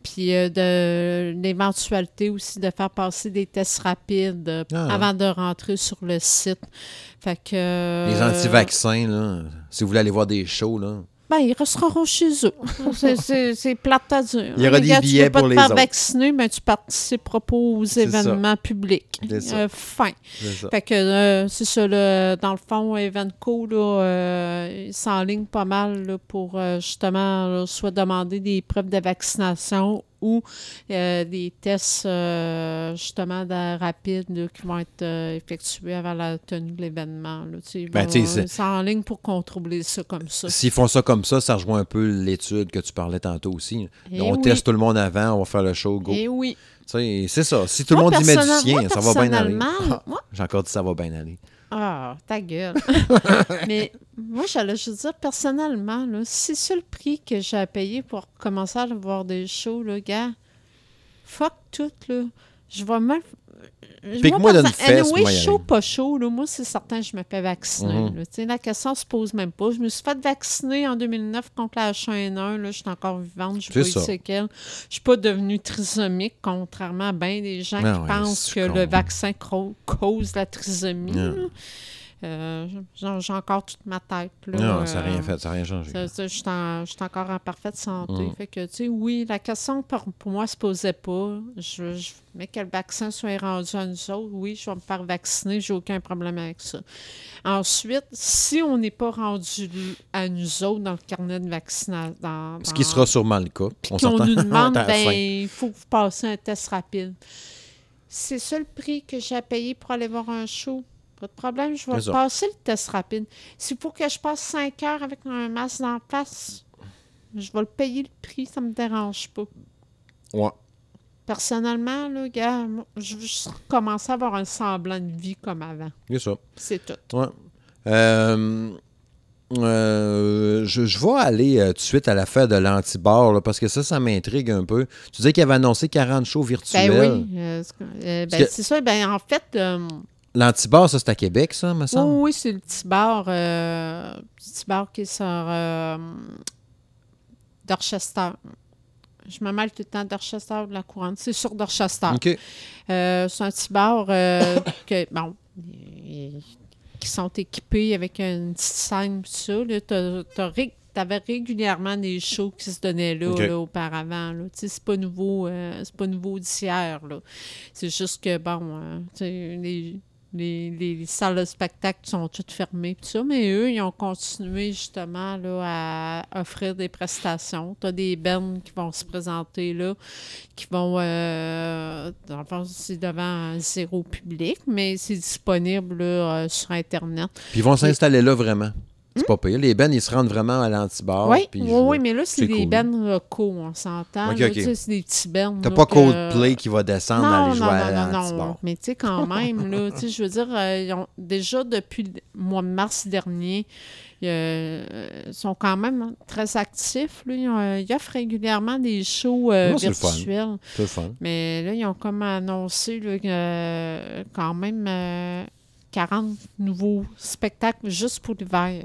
puis euh, de l'éventualité aussi de faire passer des tests rapides euh, Ah. avant de rentrer sur le site. Fait que euh, Les anti-vaccins, là, si vous voulez aller voir des shows, là. Ben, ils resteront chez eux. C'est- C'est c'est plate à dire. Il y aura Les des gars, billets tu veux pas pour te les faire autres. vacciner, mais tu participeras pas aux ça. événements publics. Euh, fin. C'est ça. Fait que euh, c'est ça, là, dans le fond, Evenco, là, euh, il s'enligne pas mal là, pour euh, justement là, soit demander des preuves de vaccination ou euh, des tests euh, justement de- rapides qui vont être euh, effectués avant la tenue de l'événement. Ben, c'est- ils s'enlignent pour contrôler ça comme ça. S'ils font ça comme ça, ça rejoint un peu l'étude que tu parlais tantôt aussi. Eh on oui. teste tout le monde avant, on va faire le show, go. Et oui. Tu sais, C'est ça. Si tout le monde y met du sien, moi, ça va bien aller. Ah, J'ai encore dit ça va bien aller. Ah, ta gueule. Mais moi, j'allais juste dire, personnellement, là, si c'est le prix que j'ai à payer pour commencer à voir des shows, là, gars, fuck tout, là. Je vais même... Pique-moi d'une perso- fesse, anyway, moi, y aller. chaud, pas chaud, là, moi, c'est certain que je me fais vacciner. Mhm. La question se pose même pas. Je me suis fait vacciner en 2009 contre la H1N1. Là, je suis encore vivante, je suis pas séquelles. Je suis pas devenue trisomique, contrairement à bien des gens Ah qui ouais, pensent que con. le vaccin cro- cause la trisomie. Euh, j'ai encore toute ma tête. Là, Non, ça n'a rien euh, fait, ça n'a rien changé. Je suis en- encore en parfaite santé. Mm. Fait que, tu sais, oui, la question pour, pour moi se posait pas. Je, je- mais que le vaccin soit rendu à nous autres, oui, je vais me faire vacciner, j'ai aucun problème avec ça. Ensuite, si on n'est pas rendu à nous autres dans le carnet de vaccination, dans, Ce qui sera sûrement le cas. puis On s'entend nous demande, ben, il faut que vous passiez un test rapide. C'est ça le prix que j'ai à payer pour aller voir un show? Pas de problème, je vais passer le test rapide. S'il faut que je passe 5 heures avec un masque d'en face, je vais le payer le prix, ça me dérange pas. Ouais. Personnellement, là, gars, moi, je veux juste commencer à avoir un semblant de vie comme avant. C'est ça. C'est tout. Ouais. Euh, euh, je, je vais aller euh, tout de suite à l'affaire de l'antibar, parce que ça, ça m'intrigue un peu. Tu disais qu'il avait annoncé 40 shows virtuels. Ben oui. euh, c'est- ben, que- c'est ça. Ben, en fait, L'antibar, ça, c'est à Québec, ça, me Oui, semble? oui, c'est le petit bar, euh, petit bar qui est sur euh, Dorchester. Je me mêle tout le temps Dorchester ou de la couronne. C'est sur Dorchester. OK. Euh, c'est un petit bar que, bon, qui sont équipés avec une petite scène, tout ça. Ré- T'avais régulièrement des shows qui se donnaient là, là, auparavant. Là. Tu sais, C'est pas nouveau, c'est pas nouveau d'hier. C'est juste que bon, tu sais, les, les, les salles de spectacle sont toutes fermées, tout ça, mais eux, ils ont continué justement là, à offrir des prestations. Tu as des bands qui vont se présenter là, qui vont, euh, dans le fond, c'est devant zéro public, mais c'est disponible là, euh, sur Internet. Puis ils vont s'installer là vraiment. C'est pas payé. Les bennes, ils se rendent vraiment à l'antibar. oui, puis oui, mais là, c'est des cool. bands locaux, on s'entend. Ok, là, ok. tu sais, C'est des petits bands. T'as pas Coldplay qui va descendre non, aller jouer non, à non, l'antibar. non. Mais tu sais, quand même, là, tu sais, je veux dire, euh, ils ont- déjà depuis le mois de mars dernier, euh, ils sont quand même très actifs. Là. Ils, ont- euh, ils offrent régulièrement des shows euh, Non, c'est le fun. virtuels. C'est le fun. Mais là, ils ont comme annoncé là, que, euh, quand même euh, 40 nouveaux spectacles juste pour l'hiver.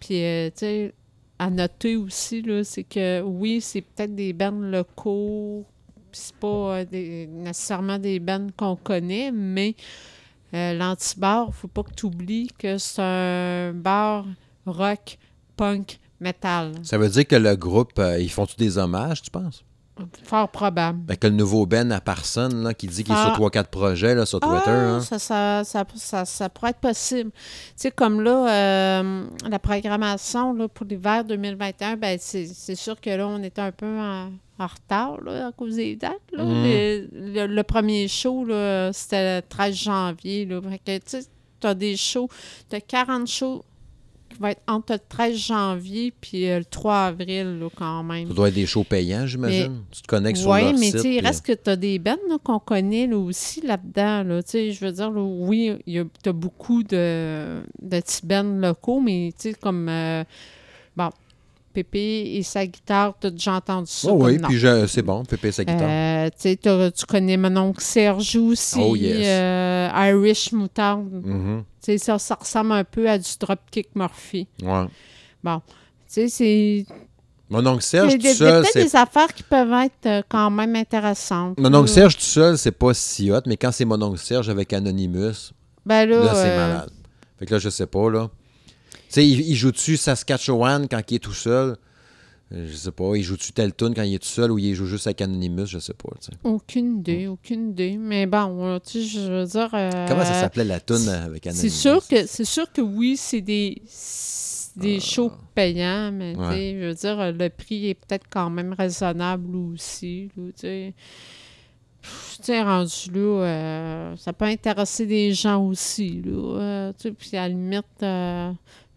Puis, euh, tu sais, à noter aussi, c'est que oui, c'est peut-être des bands locaux, puis c'est pas euh, nécessairement des bands qu'on connaît, mais euh, l'antibar, faut pas que tu oublies que c'est un bar rock, punk, metal. Ça veut dire que le groupe, euh, ils font tous des hommages, tu penses? Fort probable. Avec le nouveau Ben à Parson, là, qui dit qu'il est Ah. sur 3-4 projets là, sur Twitter. Ah, hein. ça, ça, ça, ça, pourrait être possible. Tu sais, comme là, euh, la programmation là, pour l'hiver 2021, ben, c'est sûr que là, on était un peu en, en retard là, à cause des dates. là. Mhm. Le, le- le premier show, c'était le 13 janvier. Là. Que, tu as des shows, tu as 40 shows qui vont être entre le 13 janvier puis euh, le 3 avril, là, quand même. Ça doit être des shows payants, j'imagine. Tu te connectes sur Oui, leur mais site. tu sais, il reste que tu as des bandes là, qu'on connaît là, aussi là-dedans. Là, Tu sais, je veux dire, là, oui, tu as beaucoup de, de petits bands locaux, mais tu sais, comme. euh, Pépé et sa guitare, tu as déjà entendu ça? Oh oui, puis c'est bon, Pépé sa guitare. Euh, tu sais, t'as- tu connais mon oncle Serge aussi, Oh, yes. euh, Irish Moutarde. Tu sais, ça, ça ressemble un peu à du Dropkick Murphy. Ouais. Tu sais, c'est Mon oncle Serge, il y a tout des- seul, peut-être c'est. des affaires qui peuvent être euh, quand même intéressantes. Mon oncle. Serge, tout seul, c'est pas si hot, mais quand c'est mon oncle Serge avec Anonymous, Ben là, là, c'est euh, malade. Fait que là, je sais pas, là. Tu sais, il, il joue-tu Saskatchewan quand il est tout seul? Euh, Je sais pas. Il joue-tu tune quand il est tout seul ou il joue juste avec Anonymous? Je sais pas. Aucune idée, aucune idée. Mais bon, euh, tu sais, je veux dire. euh, Comment ça s'appelait la tune avec Anonymous? C'est sûr que c'est sûr que oui, c'est des des shows payants, mais tu Ah. Ouais. sais, je veux dire, le prix est peut-être quand même raisonnable aussi. tu sais. Pff, rendu là, euh, ça peut intéresser des gens aussi. Là, puis à la limite,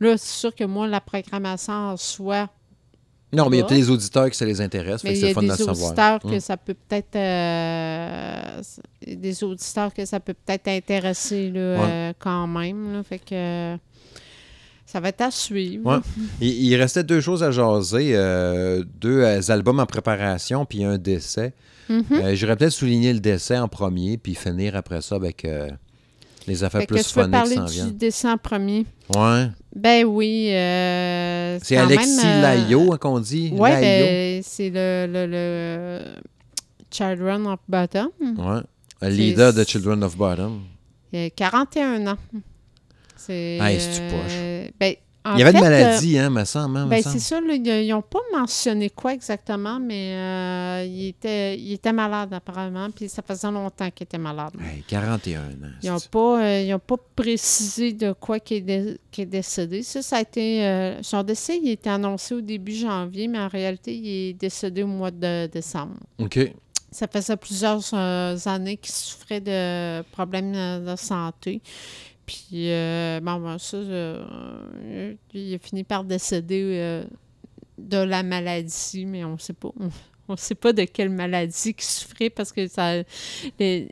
là, c'est sûr que moi, la programmation en soi, Non, mais il y a peut-être des auditeurs qui ça les intéresse. Fait mais que il y a fun des savoir. auditeurs que ça peut peut-être euh, des auditeurs que ça peut peut-être intéresser là, Ouais. euh, quand même. là. fait que ça va être à suivre. Ouais. Il, il restait deux choses à jaser. euh, deux euh, albums en préparation, puis un décès. Mhm. Euh, J'aurais peut-être souligné le décès en premier, puis finir après ça avec les affaires Fait que plus tu peux phoniques qui parler du viennent. dessin en premier. Ouais. Ben oui. euh, C'est Alexis même, euh, Layo hein, qu'on dit. Layo. ben, c'est le, le, le Children of Bottom. Un leader de Children of Bottom. Il a 41 ans. C'est. Hey, c'est-tu euh, ben, en Il y avait fait, une euh, maladie, hein, me semble. hein, Ben, c'est ça, là, ils n'ont pas mentionné quoi exactement, mais euh, il, était, il était malade apparemment, puis ça faisait longtemps qu'il était malade. Hey, 41 ans. Ils n'ont pas, euh, pas précisé de quoi qu'il est, dé- qu'il est décédé. Ça, ça a été. euh, son décès, il était annoncé au début janvier, mais en réalité, il est décédé au mois de décembre. OK. Ça faisait plusieurs euh, années qu'il souffrait de problèmes euh, de santé. Puis, euh, bon, ben, ça, euh, il a fini par décéder euh, de la maladie, mais on sait pas. On ne sait pas de quelle maladie qu'il souffrait parce que ça, les-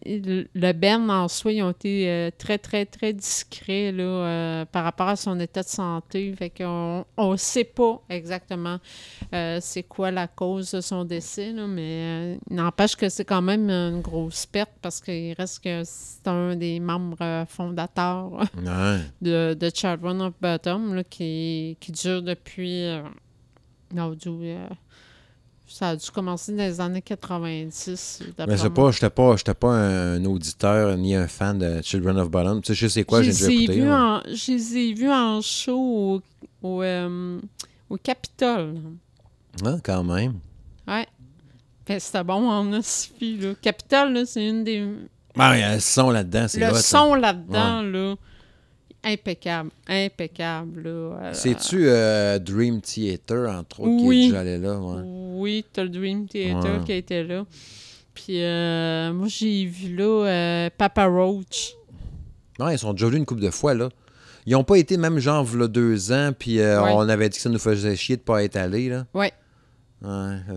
le Ben en soi, ils ont été euh, très, très, très discrets là, euh, par rapport à son état de santé. Fait qu'on ne sait pas exactement euh, c'est quoi la cause de son décès, là, mais il n'empêche que c'est quand même une grosse perte parce qu'il reste que c'est un des membres fondateurs Ouais. de, de Children of Bottom là, qui, qui dure depuis. non, du- ça a dû commencer dans les années 90. Mais moi. pas, j'étais pas, j'étais pas un, auditeur ni un fan de Children of Bottom. Tu sais, je sais quoi, j'ai déjà écouté. là. en- Je les ai vus en show au, au, euh, au Capitole. Ah, quand même. Ouais. Ben, c'était bon en osfi, là. Capitole, là, c'est une des... Ah, il y a un son là-dedans, c'est Le hot, hein. son là-dedans, là, impeccable. Impeccable, là. Euh, C'est-tu euh, Dream Theater, entre autres, qui Oui. est déjà allé là? Ouais. Oui, t'as le Dream Theater Ouais. qui a été là. Puis euh, moi, j'ai vu là euh, Papa Roach. Non, ils sont déjà venus une couple de fois, là. Ils ont pas été même genre v'là deux ans, puis Ouais. on avait dit que ça nous faisait chier de pas être allés, là. Ouais. Ouais,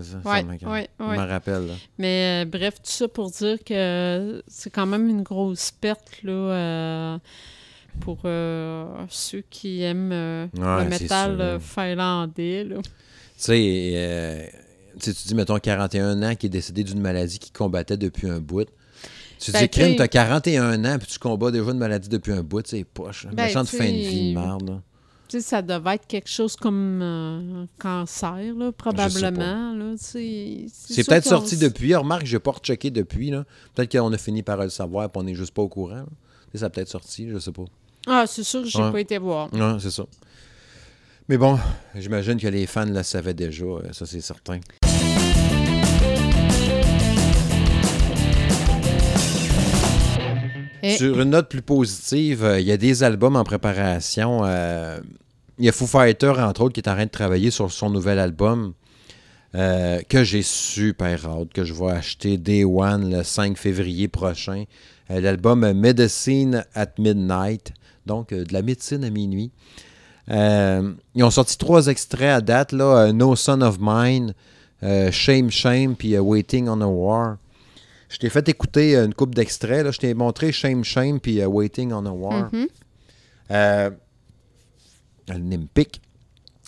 ça. Ouais, ça me- ouais, Je me rappelle, là. Mais euh, bref, tout ça pour dire que c'est quand même une grosse perte là, euh, pour euh, ceux qui aiment euh, Ouais, le métal euh, finlandais. Là. Tu sais, tu dis, mettons, 41 ans, qui est décédé d'une maladie qu'il combattait depuis un bout. Tu Ben, dis, crime, t'as 41 ans, puis tu combats déjà une maladie depuis un bout, c'est poche. Ben, Méchante fin de vie de merde. Tu sais, ça devait être quelque chose comme euh, un cancer, là, probablement. C'est peut-être sorti depuis. Remarque, j'ai pas rechecké depuis. Peut-être qu'on a fini par le savoir, puis on n'est juste pas au courant. Ça a peut-être sorti, je sais pas. Ah, c'est sûr que j'ai ouais. pas été voir. Non, c'est ça. Mais bon, j'imagine que les fans la savaient déjà, euh, ça c'est certain. Sur une note plus positive, euh, il y a des albums en préparation. Euh, il y a Foo Fighter, entre autres, qui est en train de travailler sur son nouvel album que j'ai super hâte, que je vais acheter Day One le 5 février prochain. L'album Medicine at Midnight donc euh, de la médecine à minuit. Euh, ils ont sorti trois extraits à date, là, euh, No Son of Mine, Shame Shame, puis Waiting on a War. Je t'ai fait écouter une coupe d'extraits. Je t'ai montré Shame Shame puis Waiting on a War. Mhm. Euh, le nez me pique.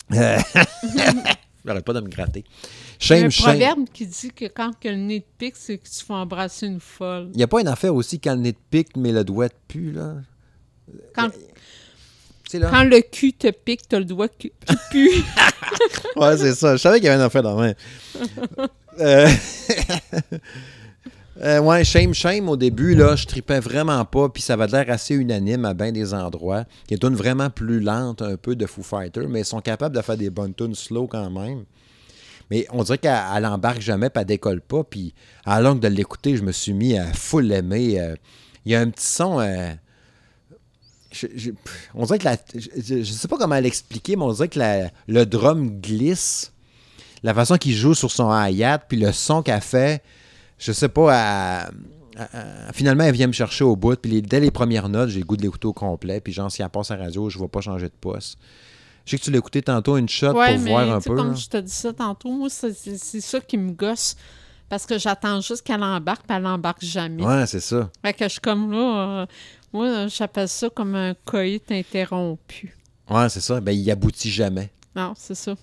J'arrête pas de me gratter. Il y a Shame un Shame. proverbe qui dit que quand que le nez te pique, c'est que tu vas embrasser une folle. Il n'y a pas une affaire aussi quand le nez te pique, mais le doigt te pue, là. Quand, là. le cul te pique, t'as le doigt qui pue. Ouais, c'est ça. Je savais qu'il y avait une affaire dans la main. Euh, euh, ouais, Shame Shame, au début, là, je tripais vraiment pas, puis ça avait l'air assez unanime à bien des endroits. qui est une tunes vraiment plus lente un peu de Foo Fighters, mais ils sont capables de faire des bonnes tunes slow quand même. Mais on dirait qu'elle elle embarque jamais, puis elle décolle pas, puis à la longue de l'écouter, je me suis mis à full aimer. euh, Il y a un petit son... euh, je- on dirait que la, je, je- sais pas comment l'expliquer, mais on dirait que la- le drum glisse. La façon qu'il joue sur son hi-hat, puis le son qu'elle fait, je sais pas, elle- elle- elle- finalement, elle vient me chercher au bout. Puis les- dès les premières notes, j'ai le goût de l'écouter au complet. Puis genre, si elle passe à la radio, je ne vais pas changer de poste. Je sais que tu l'as écouté tantôt une shot Ouais, pour mais voir un peu. comme là. je te dis ça tantôt, moi, c'est- ça qui me gosse. Parce que j'attends juste qu'elle embarque, puis elle embarque jamais. Ouais, c'est ça. Fait que je suis comme là, euh, moi, j'appelle ça comme un coït interrompu. Ouais, c'est ça. Ben, il aboutit jamais. Non, c'est ça.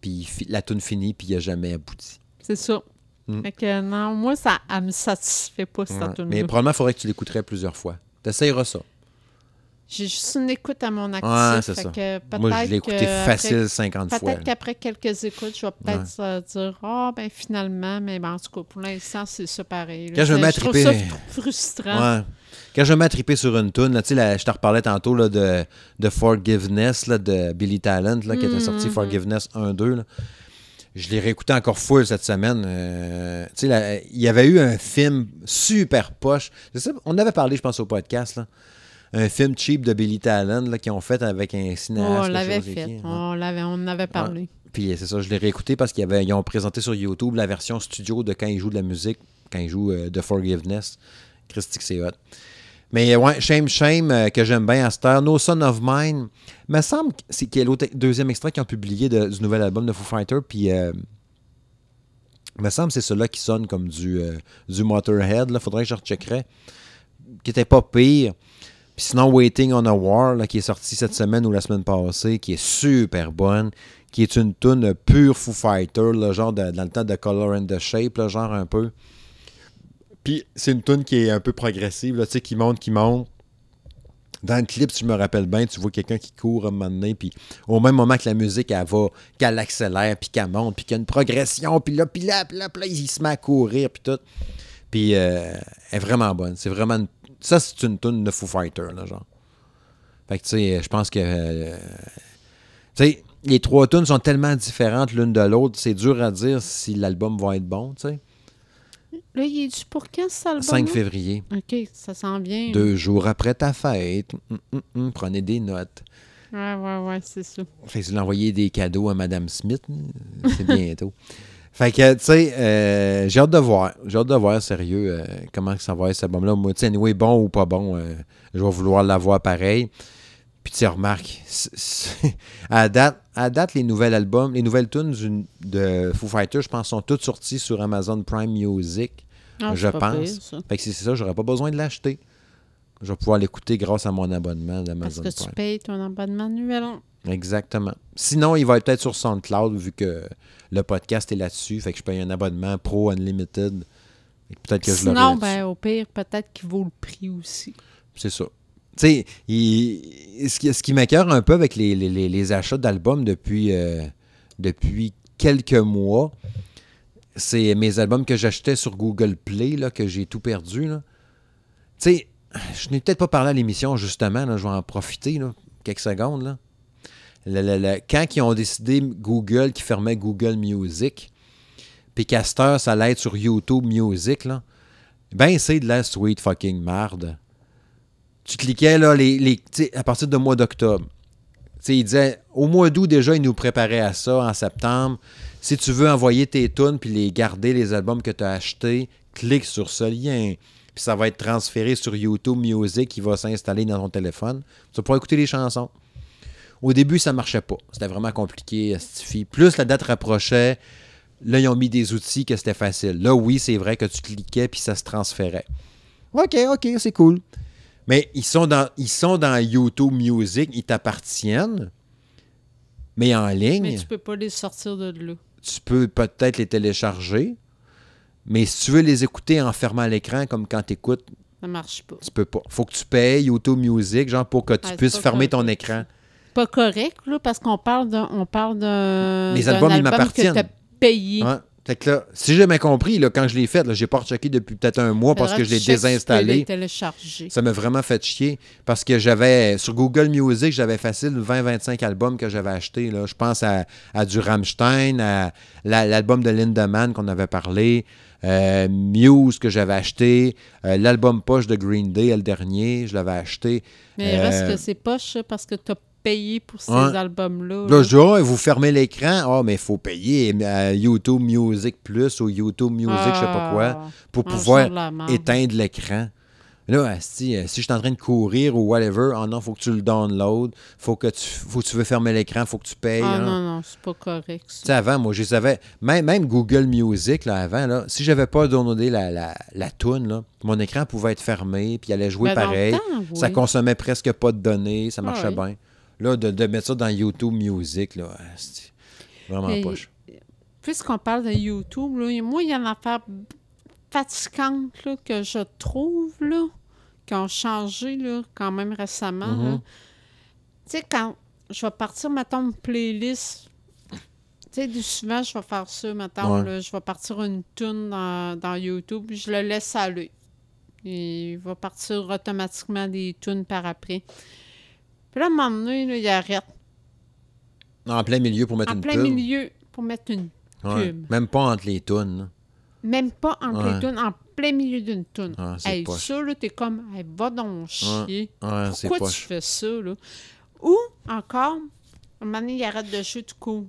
Puis la tune finit, puis il a jamais abouti. C'est ça. Mm. Fait que non, moi, ça elle me satisfait pas, cette Ouais. tune Mais probablement, il faudrait que tu l'écouterais plusieurs fois. T'essayeras ça. J'ai juste une écoute à mon actif. Ouais, c'est ça. que Moi, je l'ai écouté facile après- 50 fois. Peut-être qu'après quelques écoutes, je vais peut-être dire Ah, ben finalement, mais ben, en tout cas, pour l'instant, c'est ça pareil. là. Quand je me mets à trouve triper- ça frustrant. Ouais. Quand je me mets à triper sur une tune, tu sais, je te reparlais tantôt là, de, de Forgiveness là, de Billy Talent, là, qui était sorti Mhm. Forgiveness 1-2. là. Je l'ai réécouté encore full cette semaine. Euh, tu sais, là, il y avait eu un film super poche. Sais, on avait parlé, je pense, au podcast. Là. Un film cheap de Billy Talent là, qu'ils ont fait avec un cinéaste. on l'avait fait. On, l'avait, on en avait parlé. Puis c'est ça, je l'ai réécouté parce qu'ils ils ont présenté sur YouTube la version studio de quand ils jouent de la musique, quand ils jouent euh, de Forgiveness. C'est. Mais euh, ouais, Shame Shame, euh, que j'aime bien à cette heure. No Son of Mine, me semble que c'est a l'autre deuxième extrait qu'ils ont publié du nouvel album de Foo Fighter. Puis euh, me semble que c'est celui-là qui sonne comme du, euh, du Motorhead. Il faudrait que je recheckerais. Qui était pas pire. Puis sinon, Waiting on a War, là, qui est sorti cette semaine ou la semaine passée, qui est super bonne, qui est une tune pure Foo Fighter, là, genre de- dans le temps de Color and the Shape, là, genre un peu. Puis c'est une tune qui est un peu progressive, là, tu sais, qui monte, qui monte. Dans le clip, si je me rappelle bien, tu vois quelqu'un qui court à un moment donné, puis au même moment que la musique, elle va, qu'elle accélère, puis qu'elle monte, puis qu'il y a une progression, puis là, puis là, puis là, là, il se met à courir, puis tout. Puis euh, elle est vraiment bonne. C'est vraiment une- Ça, c'est une tune de Foo Fighter, là, genre. Fait que, tu sais, je pense que... euh, tu sais, les trois tunes sont tellement différentes l'une de l'autre, c'est dur à dire si l'album va être bon, tu sais. Là, il est pour quand, cet album 5 février. OK, ça sent bien. Deux jours après ta fête. Hum, hum, hum, prenez des notes. Ouais, ouais, ouais, c'est ça. Fait que envoyé des cadeaux à Madame Smith. C'est bientôt. fait que, tu sais, euh, j'ai hâte de voir. J'ai hâte de voir, sérieux, euh, comment ça va être, cet album-là. Moi, tu sais, anyway, bon ou pas bon, euh, je vais vouloir l'avoir pareil. Puis, tu sais, remarque, c'est- c'est- à, date, à date, les nouveaux albums, les nouvelles tunes de Foo Fighters, je pense, sont toutes sorties sur Amazon Prime Music. Ah, Je pense. pire, ça. Fait que c'est c'est ça, j'aurais pas besoin de l'acheter. Je vais pouvoir l'écouter grâce à mon abonnement Parce d'Amazon que tu Prime. payes ton abonnement annuel. Exactement. Sinon, il va être peut-être sur SoundCloud vu que le podcast est là-dessus. Fait que je paye un abonnement Pro Unlimited. Peut-être que je Sinon, là-dessus. ben, au pire, peut-être qu'il vaut le prix aussi. C'est ça. Tu sais, ce qui, ce qui un peu avec les, achats d'albums depuis, euh, depuis quelques mois, c'est mes albums que j'achetais sur Google Play, là, que j'ai tout perdu. Tu sais, je n'ai peut-être pas parlé à l'émission, justement. je vais en profiter, quelques secondes. Là. Quand ils ont décidé, Google, qui fermait Google Music, puis Caster, ça allait être sur YouTube Music, là, ben c'est de la sweet fucking marde. Tu cliquais là, les, les, à partir du mois d'octobre. Il disait, au mois d'août déjà, il nous préparait à ça en septembre. Si tu veux envoyer tes tunes puis les garder, les albums que tu as achetés, clique sur ce lien. Puis ça va être transféré sur YouTube Music qui va s'installer dans ton téléphone. Tu pourras écouter les chansons. Au début, ça marchait pas. C'était vraiment compliqué. Plus la date rapprochait, là, ils ont mis des outils que c'était facile. Là, oui, c'est vrai que tu cliquais puis ça se transférait. OK, OK, c'est cool. Mais ils sont dans, ils sont dans YouTube Music, ils t'appartiennent, mais en ligne. Mais tu peux pas les sortir de là. Tu peux peut-être les télécharger, mais si tu veux les écouter en fermant l'écran, comme quand tu écoutes, ça marche pas. Tu peux pas. faut que tu payes YouTube Music, genre, pour que tu puisses fermer ton écran. Pas correct, là, parce qu'on parle d'un. On parle d'un. Les albums, ils m'appartiennent. Payé. Fait que là, si j'ai bien compris, là, quand je l'ai fait, j'ai pas rechecké depuis peut-être un mois parce que je l'ai désinstallé. Ça m'a vraiment fait chier parce que j'avais, sur Google Music, j'avais facile 20-25 albums que j'avais achetés. Là. Je pense à, du Rammstein, à l'album de Lindemann qu'on avait parlé, euh, Muse que j'avais acheté, euh, l'album poche de Green Day, le dernier, je l'avais acheté. Mais reste que c'est poche parce que tu as payer pour ces albums-là. Là, je dis, oh, vous fermez l'écran. Ah, oh, mais il faut payer euh, YouTube Music Plus ou YouTube Music, je sais pas quoi, ah, pour pouvoir éteindre l'écran. Là, si, euh, si je suis en train de courir ou whatever, oh non, faut que tu le download, faut que tu, faut que tu veux fermer l'écran, faut que tu payes. Ah non, non, c'est pas correct. Tu sais, avant, moi, je savais, même, même Google Music, là, avant, là, si j'avais pas downloadé la, la, la toune, là, mon écran pouvait être fermé, puis il allait jouer ben, pareil. Ça consommait presque pas de données, ça marchait bien. Là, de, mettre ça dans YouTube Music, là, c'est vraiment poche. Puisqu'on parle de YouTube, là, moi, il y a une affaire fatigante là, que je trouve, là, qui ont changé là, quand même récemment. Mm-hmm. Tu sais, quand je vais partir, mettons, une playlist tu sais, souvent, je vais faire ça, mettons, là, je vais partir une tune dans, dans, YouTube, je le laisse aller. il va partir automatiquement des tunes par après. Puis là, à un moment donné, là, il arrête. En plein milieu pour mettre une pub. En plein milieu pour mettre une pub. Même pas entre les tunes. Même pas entre les tunes, en plein milieu d'une tune. Ah, hey, ça, là, t'es comme, hey, va donc chier. Pourquoi tu fais ça, là? Ou, encore, à un moment donné, il arrête de jouer tout court.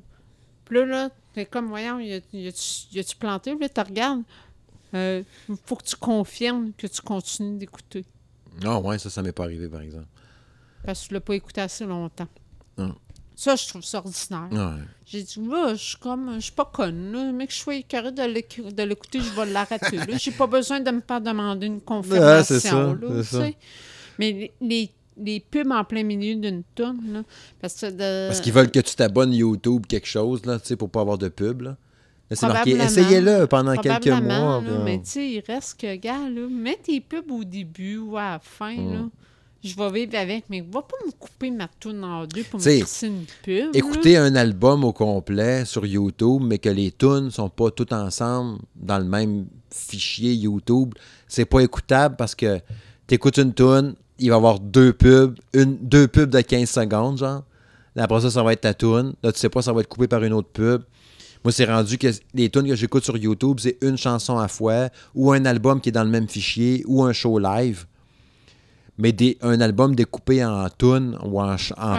Puis là, là t'es comme, voyons, y a-tu planté? Puis là, tu regardes. Il euh, faut que tu confirmes que tu continues d'écouter. Ah ouais, ça, ça m'est pas arrivé, par exemple. Parce que tu l'as pas écouté assez longtemps. Ça, je trouve ça ordinaire. J'ai dit, je suis comme, je suis pas conne, mais que je sois écœurée de l'écouter, je vais l'arrêter. J'ai pas besoin de me faire demander une confirmation. là, Mais les, les, pubs en plein milieu d'une tonne, parce que Parce qu'ils veulent que tu t'abonnes YouTube quelque chose, là, tu sais, pour pas avoir de pub, là. C'est marqué, essayez-le pendant quelques mois. mais tu sais, il reste que, gars, là, mets tes pubs au début ou à la fin, là. Je vais vivre avec, mais va pas me couper ma toune en deux pour me une pub. Écouter un album au complet sur YouTube, mais que les tunes sont pas toutes ensemble dans le même fichier YouTube, c'est pas écoutable parce que tu écoutes une tune, il va y avoir deux pubs, une, deux pubs de 15 secondes, genre. après ça, ça va être ta tune. Là, tu sais pas, ça va être coupé par une autre pub. Moi, c'est rendu que les tunes que j'écoute sur YouTube, c'est une chanson à fois, ou un album qui est dans le même fichier, ou un show live mais des, un album découpé en tunes ou en,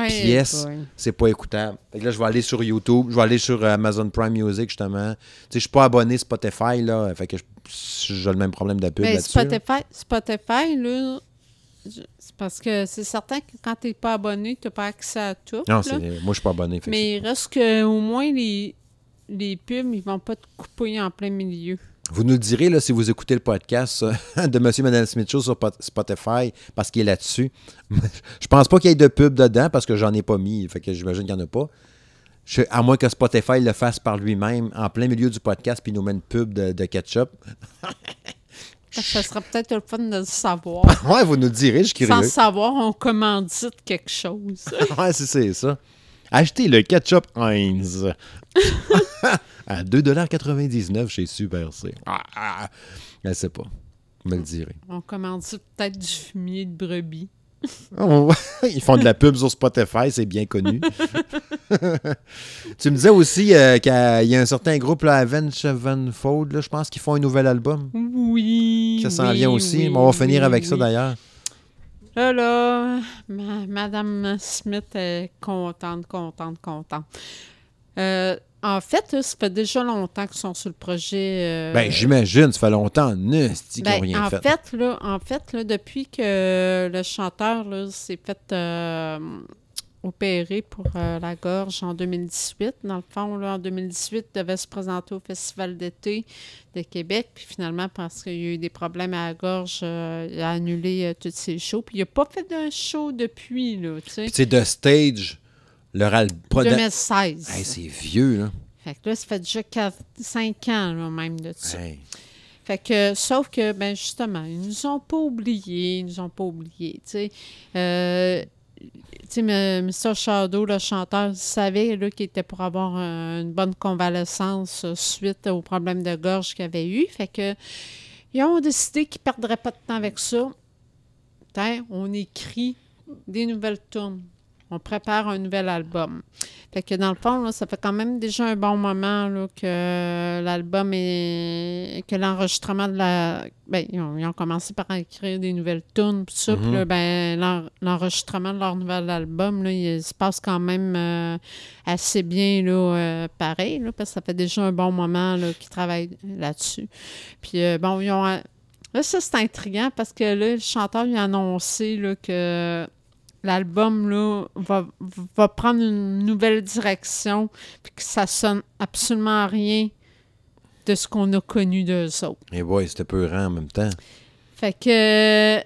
pièces, c'est pas écoutable. là, je vais aller sur YouTube, je vais aller sur euh, Amazon Prime Music, justement. Tu sais, je suis pas abonné Spotify, là, fait que j'ai le même problème de pub là-dessus. Spotify, Spotify, là, c'est parce que c'est certain que quand tu n'es pas abonné, tu n'as pas accès à tout. Non, moi, je suis pas abonné. Mais il reste qu'au moins, les, les pubs, ils vont pas te couper en plein milieu. Vous nous direz là, si vous écoutez le podcast de M. et Mme Smith Show sur Spotify parce qu'il est là-dessus. je pense pas qu'il y ait de pub dedans parce que j'en ai pas mis. Fait que j'imagine qu'il n'y en a pas. à moins que Spotify le fasse par lui-même en plein milieu du podcast puis nous met une pub de, ketchup. Ça serait peut-être le fun de le savoir. ouais, vous nous direz, je suis curieux. Sans savoir, on commandite quelque chose. ouais, c'est ça. Achetez le ketchup Heinz à 2,99$ chez Super C. Ah, ah, ne sais pas. Vous me le direz. On commande peut-être du fumier de brebis. Ils font de la pub sur Spotify, c'est bien connu. tu me disais aussi euh, qu'il y a un certain groupe, là, Avenged Sevenfold, je pense qu'ils font un nouvel album. Oui. Ça s'en vient aussi. on va finir avec ça d'ailleurs. Là, là, ma- Madame Smith est contente, contente, contente. Euh, en fait, ça fait déjà longtemps qu'ils sont sur le projet. euh, Ben, j'imagine, ça fait longtemps, ne, qu'ils ben, n'ont rien en fait. fait, là, en fait là, depuis que le chanteur là, s'est fait euh, opérer pour euh, la gorge en 2018, dans le fond, là, en 2018, il devait se présenter au Festival d'été de Québec, puis finalement, parce qu'il y a eu des problèmes à la gorge, il a annulé tous ses shows, puis il n'a pas fait de show depuis, là, tu sais, The Stage, leur album. 2016. Hey, c'est vieux, là. fait que là, ça fait déjà 5 ans, là, même, de ça. Hey. Fait que, sauf que, ben justement, ils nous ont pas oubliés, ils nous ont pas oubliés, tu sais. Euh, tu sais, Mr. Shadow, le chanteur, il savait là, qu'il était pour avoir une bonne convalescence euh, suite aux problèmes de gorge qu'il avait eu. Fait que, ils ont décidé qu'ils ne perdraient pas de temps avec ça. Tiens, on écrit des nouvelles tunes. On prépare un nouvel album. Fait que dans le fond, là, ça fait quand même déjà un bon moment là, que l'album est. que l'enregistrement de la. Ben, ils ont, ils ont commencé par écrire des nouvelles tunes, puis ça. Puis là, ben, l'en- l'enregistrement de leur nouvel album, là, il se passe quand même euh, assez bien, là, euh, pareil, là, parce que ça fait déjà un bon moment là, qu'ils travaillent là-dessus. Puis euh, bon, ils ont. Là, ça, c'est intriguant parce que là, le chanteur il a annoncé là, que l'album là, va, va prendre une nouvelle direction puis que ça sonne absolument rien de ce qu'on a connu d'eux autres. Et boy, c'était peurant en même temps. Fait que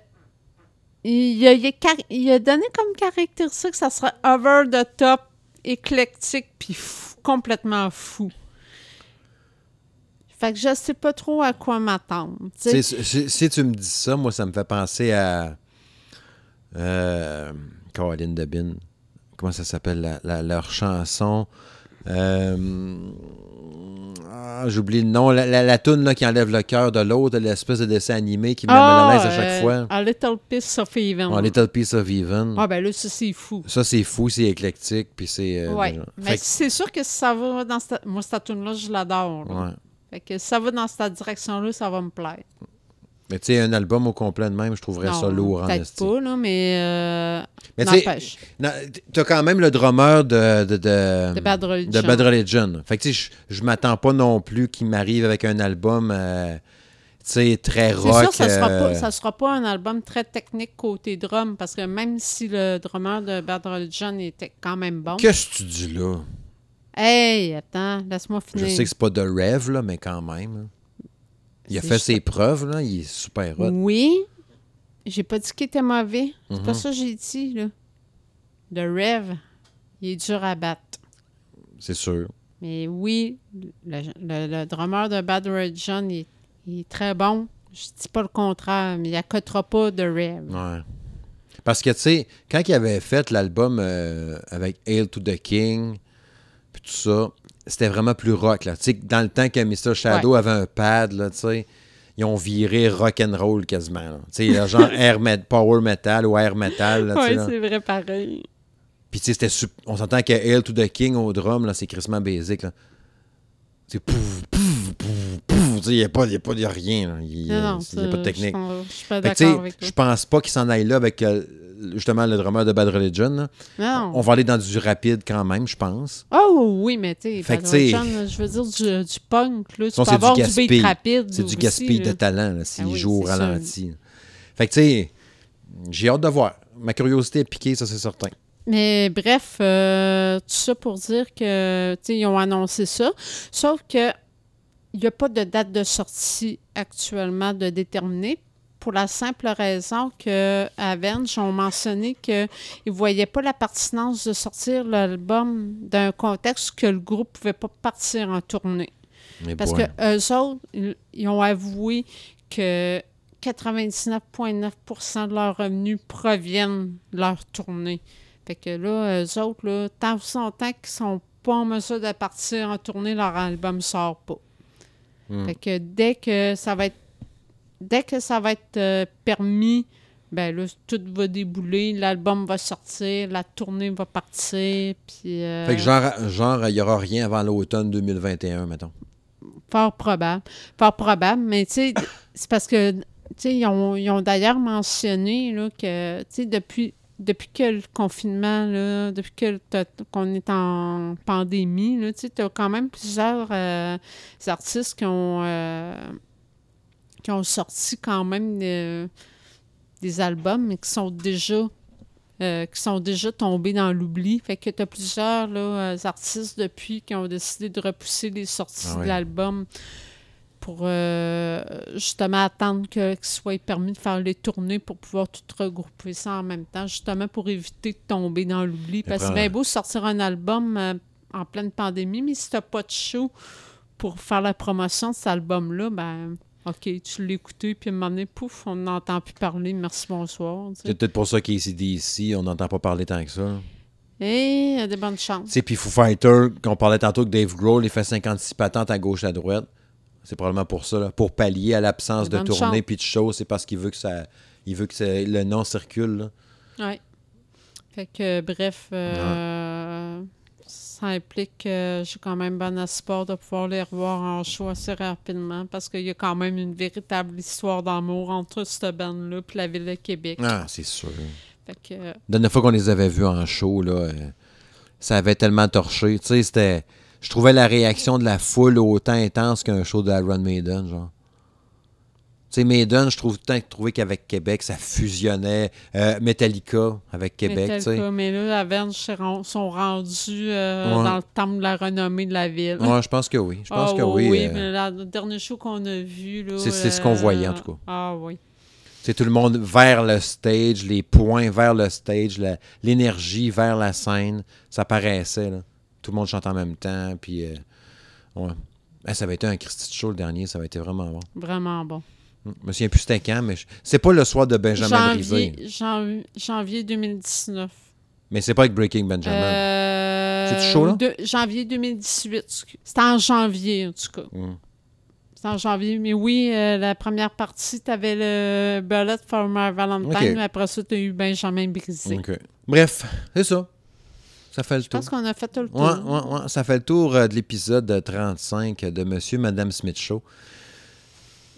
il a, il a car- il a donné comme caractéristique que ça serait over the top, éclectique puis fou- complètement fou. Fait que je sais pas trop à quoi m'attendre. Si, si tu me dis ça, moi, ça me fait penser à. Euh, Caroline Debin. Comment ça s'appelle la- la- leur chanson? Euh, ah, J'oublie le nom. La, la, la toune là, qui enlève le cœur de l'autre, l'espèce de dessin animé qui me met mal à l'aise à chaque euh, fois. A Little Piece of Even. Oh, Little Piece of Even. Ah, ben là, ça, c'est fou. Ça, c'est fou, c'est éclectique, puis c'est. euh, ouais. Mais que- c'est sûr que si ça va dans cette... Moi, cette tune-là, je l'adore. ouais. Fait que si ça va dans cette direction-là, ça va me plaire. Mais tu sais, un album au complet de même, je trouverais ça lourd en Peut-être esti. pas, là, mais... Euh, Mais tu T'as quand même le drummer de, de, de, De Bad Religion. de Bad Religion. Fait que tu sais, je, je m'attends pas non plus qu'il m'arrive avec un album euh, tu sais, très C'est rock. sûr, ça sera, euh, sera pas un album très technique côté drum, parce que même si le drummer de Bad Religion était quand même bon... Qu'est-ce que tu dis là? Hey, attends, laisse-moi Je finir. sais que c'est pas de rêve, là, mais quand même. Il a fait ses preuves, là. Il est super hot. Oui, j'ai pas dit qu'il était mauvais. C'est pas Mhm. ça que j'ai dit, là. Le rêve, il est dur à battre. C'est sûr. Mais oui, le, le- le drummer de Bad Religion, il, est- il est très bon. Je dis pas le contraire, mais il accotera pas de rêve. Ouais. Parce que, tu sais, quand il avait fait l'album euh, avec Hail to the King, puis tout ça, c'était vraiment plus rock, là. Tu sais, dans le temps que Mr. Shadow avait un pad, là, tu sais, ils ont viré rock and roll quasiment, là. Là, genre air met- power metal ou air metal, Oui, c'est vrai pareil. Puis, c'était on s'entend que Hail to the King au drum, là, c'est crissement basic, là. C'est pouf, pouf, pouf, pouf. Il n'y a, pas- y a, pas- il y a rien. Il n'y a, pas de technique. Je pense pas qu'il s'en aille là avec euh, justement le drummer de Bad Religion. là. Non. On va aller dans du rapide quand même, je pense. Oh oui, mais tu Bad Religion, je veux dire du, du punk, là, tu Sinon, peux c'est du avoir du, beat rapide C'est du gaspille de talent là, s'il Ah oui, joue au ralenti. Fait que tu sais, j'ai hâte de voir. Ma curiosité est piquée, ça c'est certain. Mais bref, euh, tout ça pour dire que, ils ont annoncé ça. Sauf que il n'y a pas de date de sortie actuellement de déterminée pour la simple raison que Avenge ont mentionné qu'ils ne voyaient pas la pertinence de sortir l'album d'un contexte que le groupe ne pouvait pas partir en tournée. Mais Parce boy. que eux autres, ils, ils ont avoué que 99,9% de leurs revenus proviennent de leur tournée. Fait que là, eux autres, là, tant que longtemps qu'ils sont pas en mesure de partir en tournée, leur album sort pas. Hmm. Fait que dès que ça va être dès que ça va être euh, permis, ben là, tout va débouler, l'album va sortir, la tournée va partir, puis euh, Fait que genre, genre, il n'y aura rien avant l'automne 2021, mettons. Fort probable. Fort probable. Mais tu sais, c'est parce que sais, ils ont, ils ont d'ailleurs mentionné là, que tu sais, depuis, depuis que le confinement, là, depuis que qu'on est en pandémie, là, tu sais, as quand même plusieurs euh, artistes qui ont, euh, qui ont sorti quand même de- des albums, mais qui sont déjà euh, qui sont déjà tombés dans l'oubli. Fait que tu as plusieurs là, euh, artistes depuis qui ont décidé de repousser les sorties Ah oui. de l'album pour euh, justement attendre que- qu'il soit permis de faire les tournées pour pouvoir tout regrouper ça en même temps, justement pour éviter de tomber dans l'oubli. Parce que c'est bien beau sortir un album euh, en pleine pandémie, mais si tu pas de show pour faire la promotion de cet album-là, ben OK, tu écouté, puis à un moment donné, pouf, on n'entend plus parler, merci, bonsoir. C'est peut-être pour ça qu'ACDC, on n'entend pas parler tant que ça. Et il y a des bonnes chances. Tu sais, puis Foo Fighter, qu'on parlait tantôt que Dave Grohl, il fait 56 patentes à gauche, à droite. C'est probablement pour ça, là. pour pallier à l'absence de tournée puis de show. C'est parce qu'il veut que ça, il veut que ça- le nom circule. là. Oui. Fait que, bref, euh, ça implique que j'ai quand même bon espoir de pouvoir les revoir en show assez rapidement parce qu'il y a quand même une véritable histoire d'amour entre cette bande-là et la ville de Québec. Ah, c'est sûr. Fait que, euh, La dernière fois qu'on les avait vus en show, là, euh, ça avait tellement torché. Tu sais, c'était. Je trouvais la réaction de la foule autant intense qu'un show d'Iron Maiden, genre. Tu sais, Maiden, je trouve temps trouvé qu'avec Québec, ça fusionnait. Euh, Metallica avec Québec. Metallica, mais là, la Verne sont rendus euh, Ouais. dans le temple de la renommée de la ville. Ouais, je pense que oui. Je pense Ah que oui. oui, euh, mais la- le dernier show qu'on a vu, là... C'est- ce qu'on voyait, en tout cas. Ah oui. C'est tout le monde vers le stage, les points vers le stage, l'énergie vers la scène. Ça paraissait, là. Tout le monde chante en même temps, puis... ouais. Ah, ça avait été un Christy show le dernier, ça avait été vraiment bon. Vraiment bon. Je me souviens plus c'était quand, mais je- c'est pas le soir de Benjamin Brisé. Janvier, janvier, janvier 2019. Mais c'est pas avec Breaking Benjamin. Euh, C'est-tu chaud, là? de- janvier 2018. C'était en janvier, en tout cas. Mm. C'était en janvier. Mais oui, euh, la première partie, tu avais le Bullet for My Valentine, mais après ça, tu as eu Benjamin Brisé. Bref, c'est ça. Ça fait le Je tour. pense qu'on a fait tout le tour. Ouais, ouais, ouais. Ça fait le tour euh, de l'épisode 35 de Monsieur Madame Smith Show.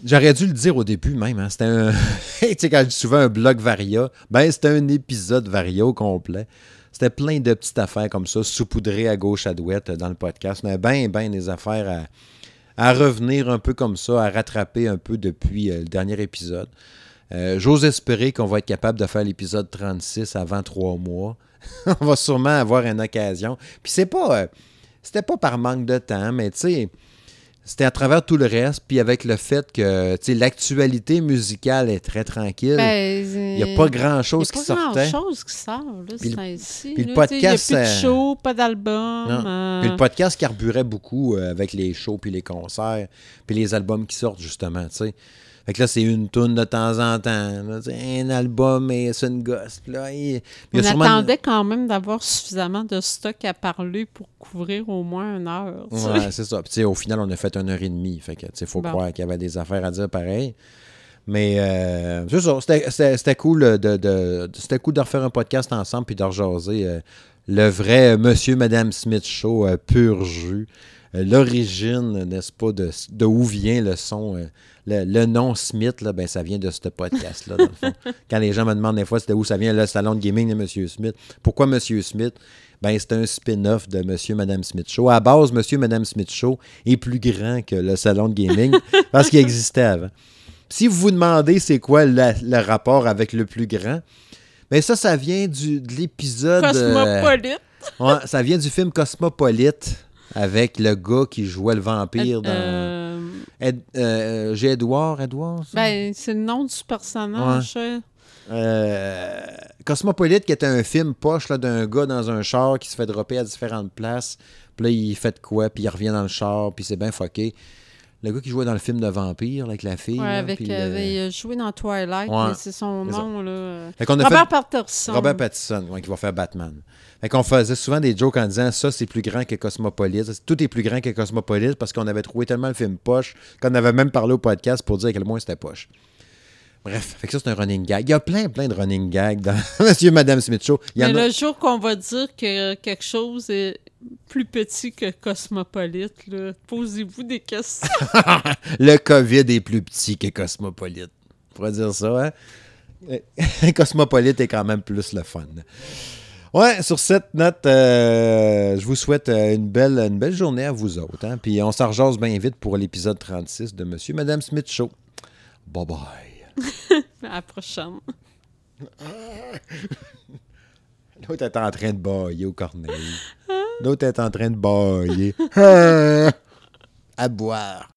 J'aurais dû le dire au début même. hein. C'était un. tu quand je souvent un blog Varia, ben c'était un épisode Varia au complet. C'était plein de petites affaires comme ça, saupoudrées à gauche, à droite euh, dans le podcast. On avait bien, bien des affaires à, revenir un peu comme ça, à rattraper un peu depuis euh, le dernier épisode. Euh, J'ose espérer qu'on va être capable de faire l'épisode 36 avant trois mois. On va sûrement avoir une occasion. Puis c'est pas. c'était pas par manque de temps, mais tu sais, c'était à travers tout le reste, puis avec le fait que, l'actualité musicale est très tranquille. Ben, il n'y a pas grand-chose qui Il n'y a pas sortait. grand-chose qui sort, là, Puis le- là, podcast, Il n'y a plus de euh, show, pas d'album. Euh, le podcast carburait beaucoup euh, avec les shows, puis les concerts, puis les albums qui sortent, justement, tu sais. Fait que là, c'est une tourne de temps en temps. là, un album et c'est une gosse. Là, il- il On sûrement- attendait quand même d'avoir suffisamment de stock à parler pour couvrir au moins une heure. Ouais, c'est ça. Puis, au final, on a fait une heure et demie. Fait que, tu sais, faut Bon. croire qu'il y avait des affaires à dire pareil. Mais euh, c'est ça. C'était- cool de, c'était cool de refaire un podcast ensemble puis de rejaser euh, le vrai Monsieur Madame Smith Show euh, pur jus. L'origine, n'est-ce pas, de, de où vient le son. Le, le nom Smith, là, ben, ça vient de ce podcast-là, dans le fond. Quand les gens me demandent des fois c'était où ça vient, le salon de gaming de Monsieur Smith. Pourquoi Monsieur Smith? Ben, c'est un spin-off de Monsieur Madame Smith Show. À base, Monsieur Madame Smith Show est plus grand que le salon de gaming parce qu'il existait avant. Si vous vous demandez c'est quoi la- le rapport avec le plus grand, ben ça, ça vient du, de l'épisode. euh, Cosmopolite. ouais, ça vient du film Cosmopolite avec le gars qui jouait le vampire dans. Euh, Ed- euh, J'ai Edouard, Edouard? ça? ben, c'est le nom du personnage. euh. Euh, Cosmopolite, qui était un film poche là, d'un gars dans un char qui se fait dropper à différentes places. Puis là, il fait de quoi, puis il revient dans le char, puis c'est bien fucké. Le gars qui jouait dans le film de vampire là, avec la fille. Ouais, là, avec, le- euh, il a joué dans Twilight, Ouais, mais c'est son nom. Là. Fait qu'on a Robert fait- Patterson. Robert Pattinson, ouais, qui va faire Batman. Fait qu'on faisait souvent des jokes en disant ça, c'est plus grand que Cosmopolite. Tout est plus grand que Cosmopolite parce qu'on avait trouvé tellement le film poche qu'on avait même parlé au podcast pour dire à quel point c'était poche. Bref, fait que ça, c'est un running gag. Il y a plein, plein de running gags dans Monsieur et Madame Smith Show. Il y Mais en a... le jour qu'on va dire que quelque chose est plus petit que Cosmopolite, posez-vous des questions. Le COVID est plus petit que Cosmopolite. On pourrait dire ça, hein? Cosmopolite est quand même plus le fun. Ouais, sur cette note, euh, je vous souhaite euh, une belle, une belle journée à vous autres. Hein? Puis on s'en bien vite pour l'épisode 36 de Monsieur Madame Smith Show. Bye bye. à la prochaine. L'autre est en train de bailler au corneille. L'autre est en train de bailler. à boire.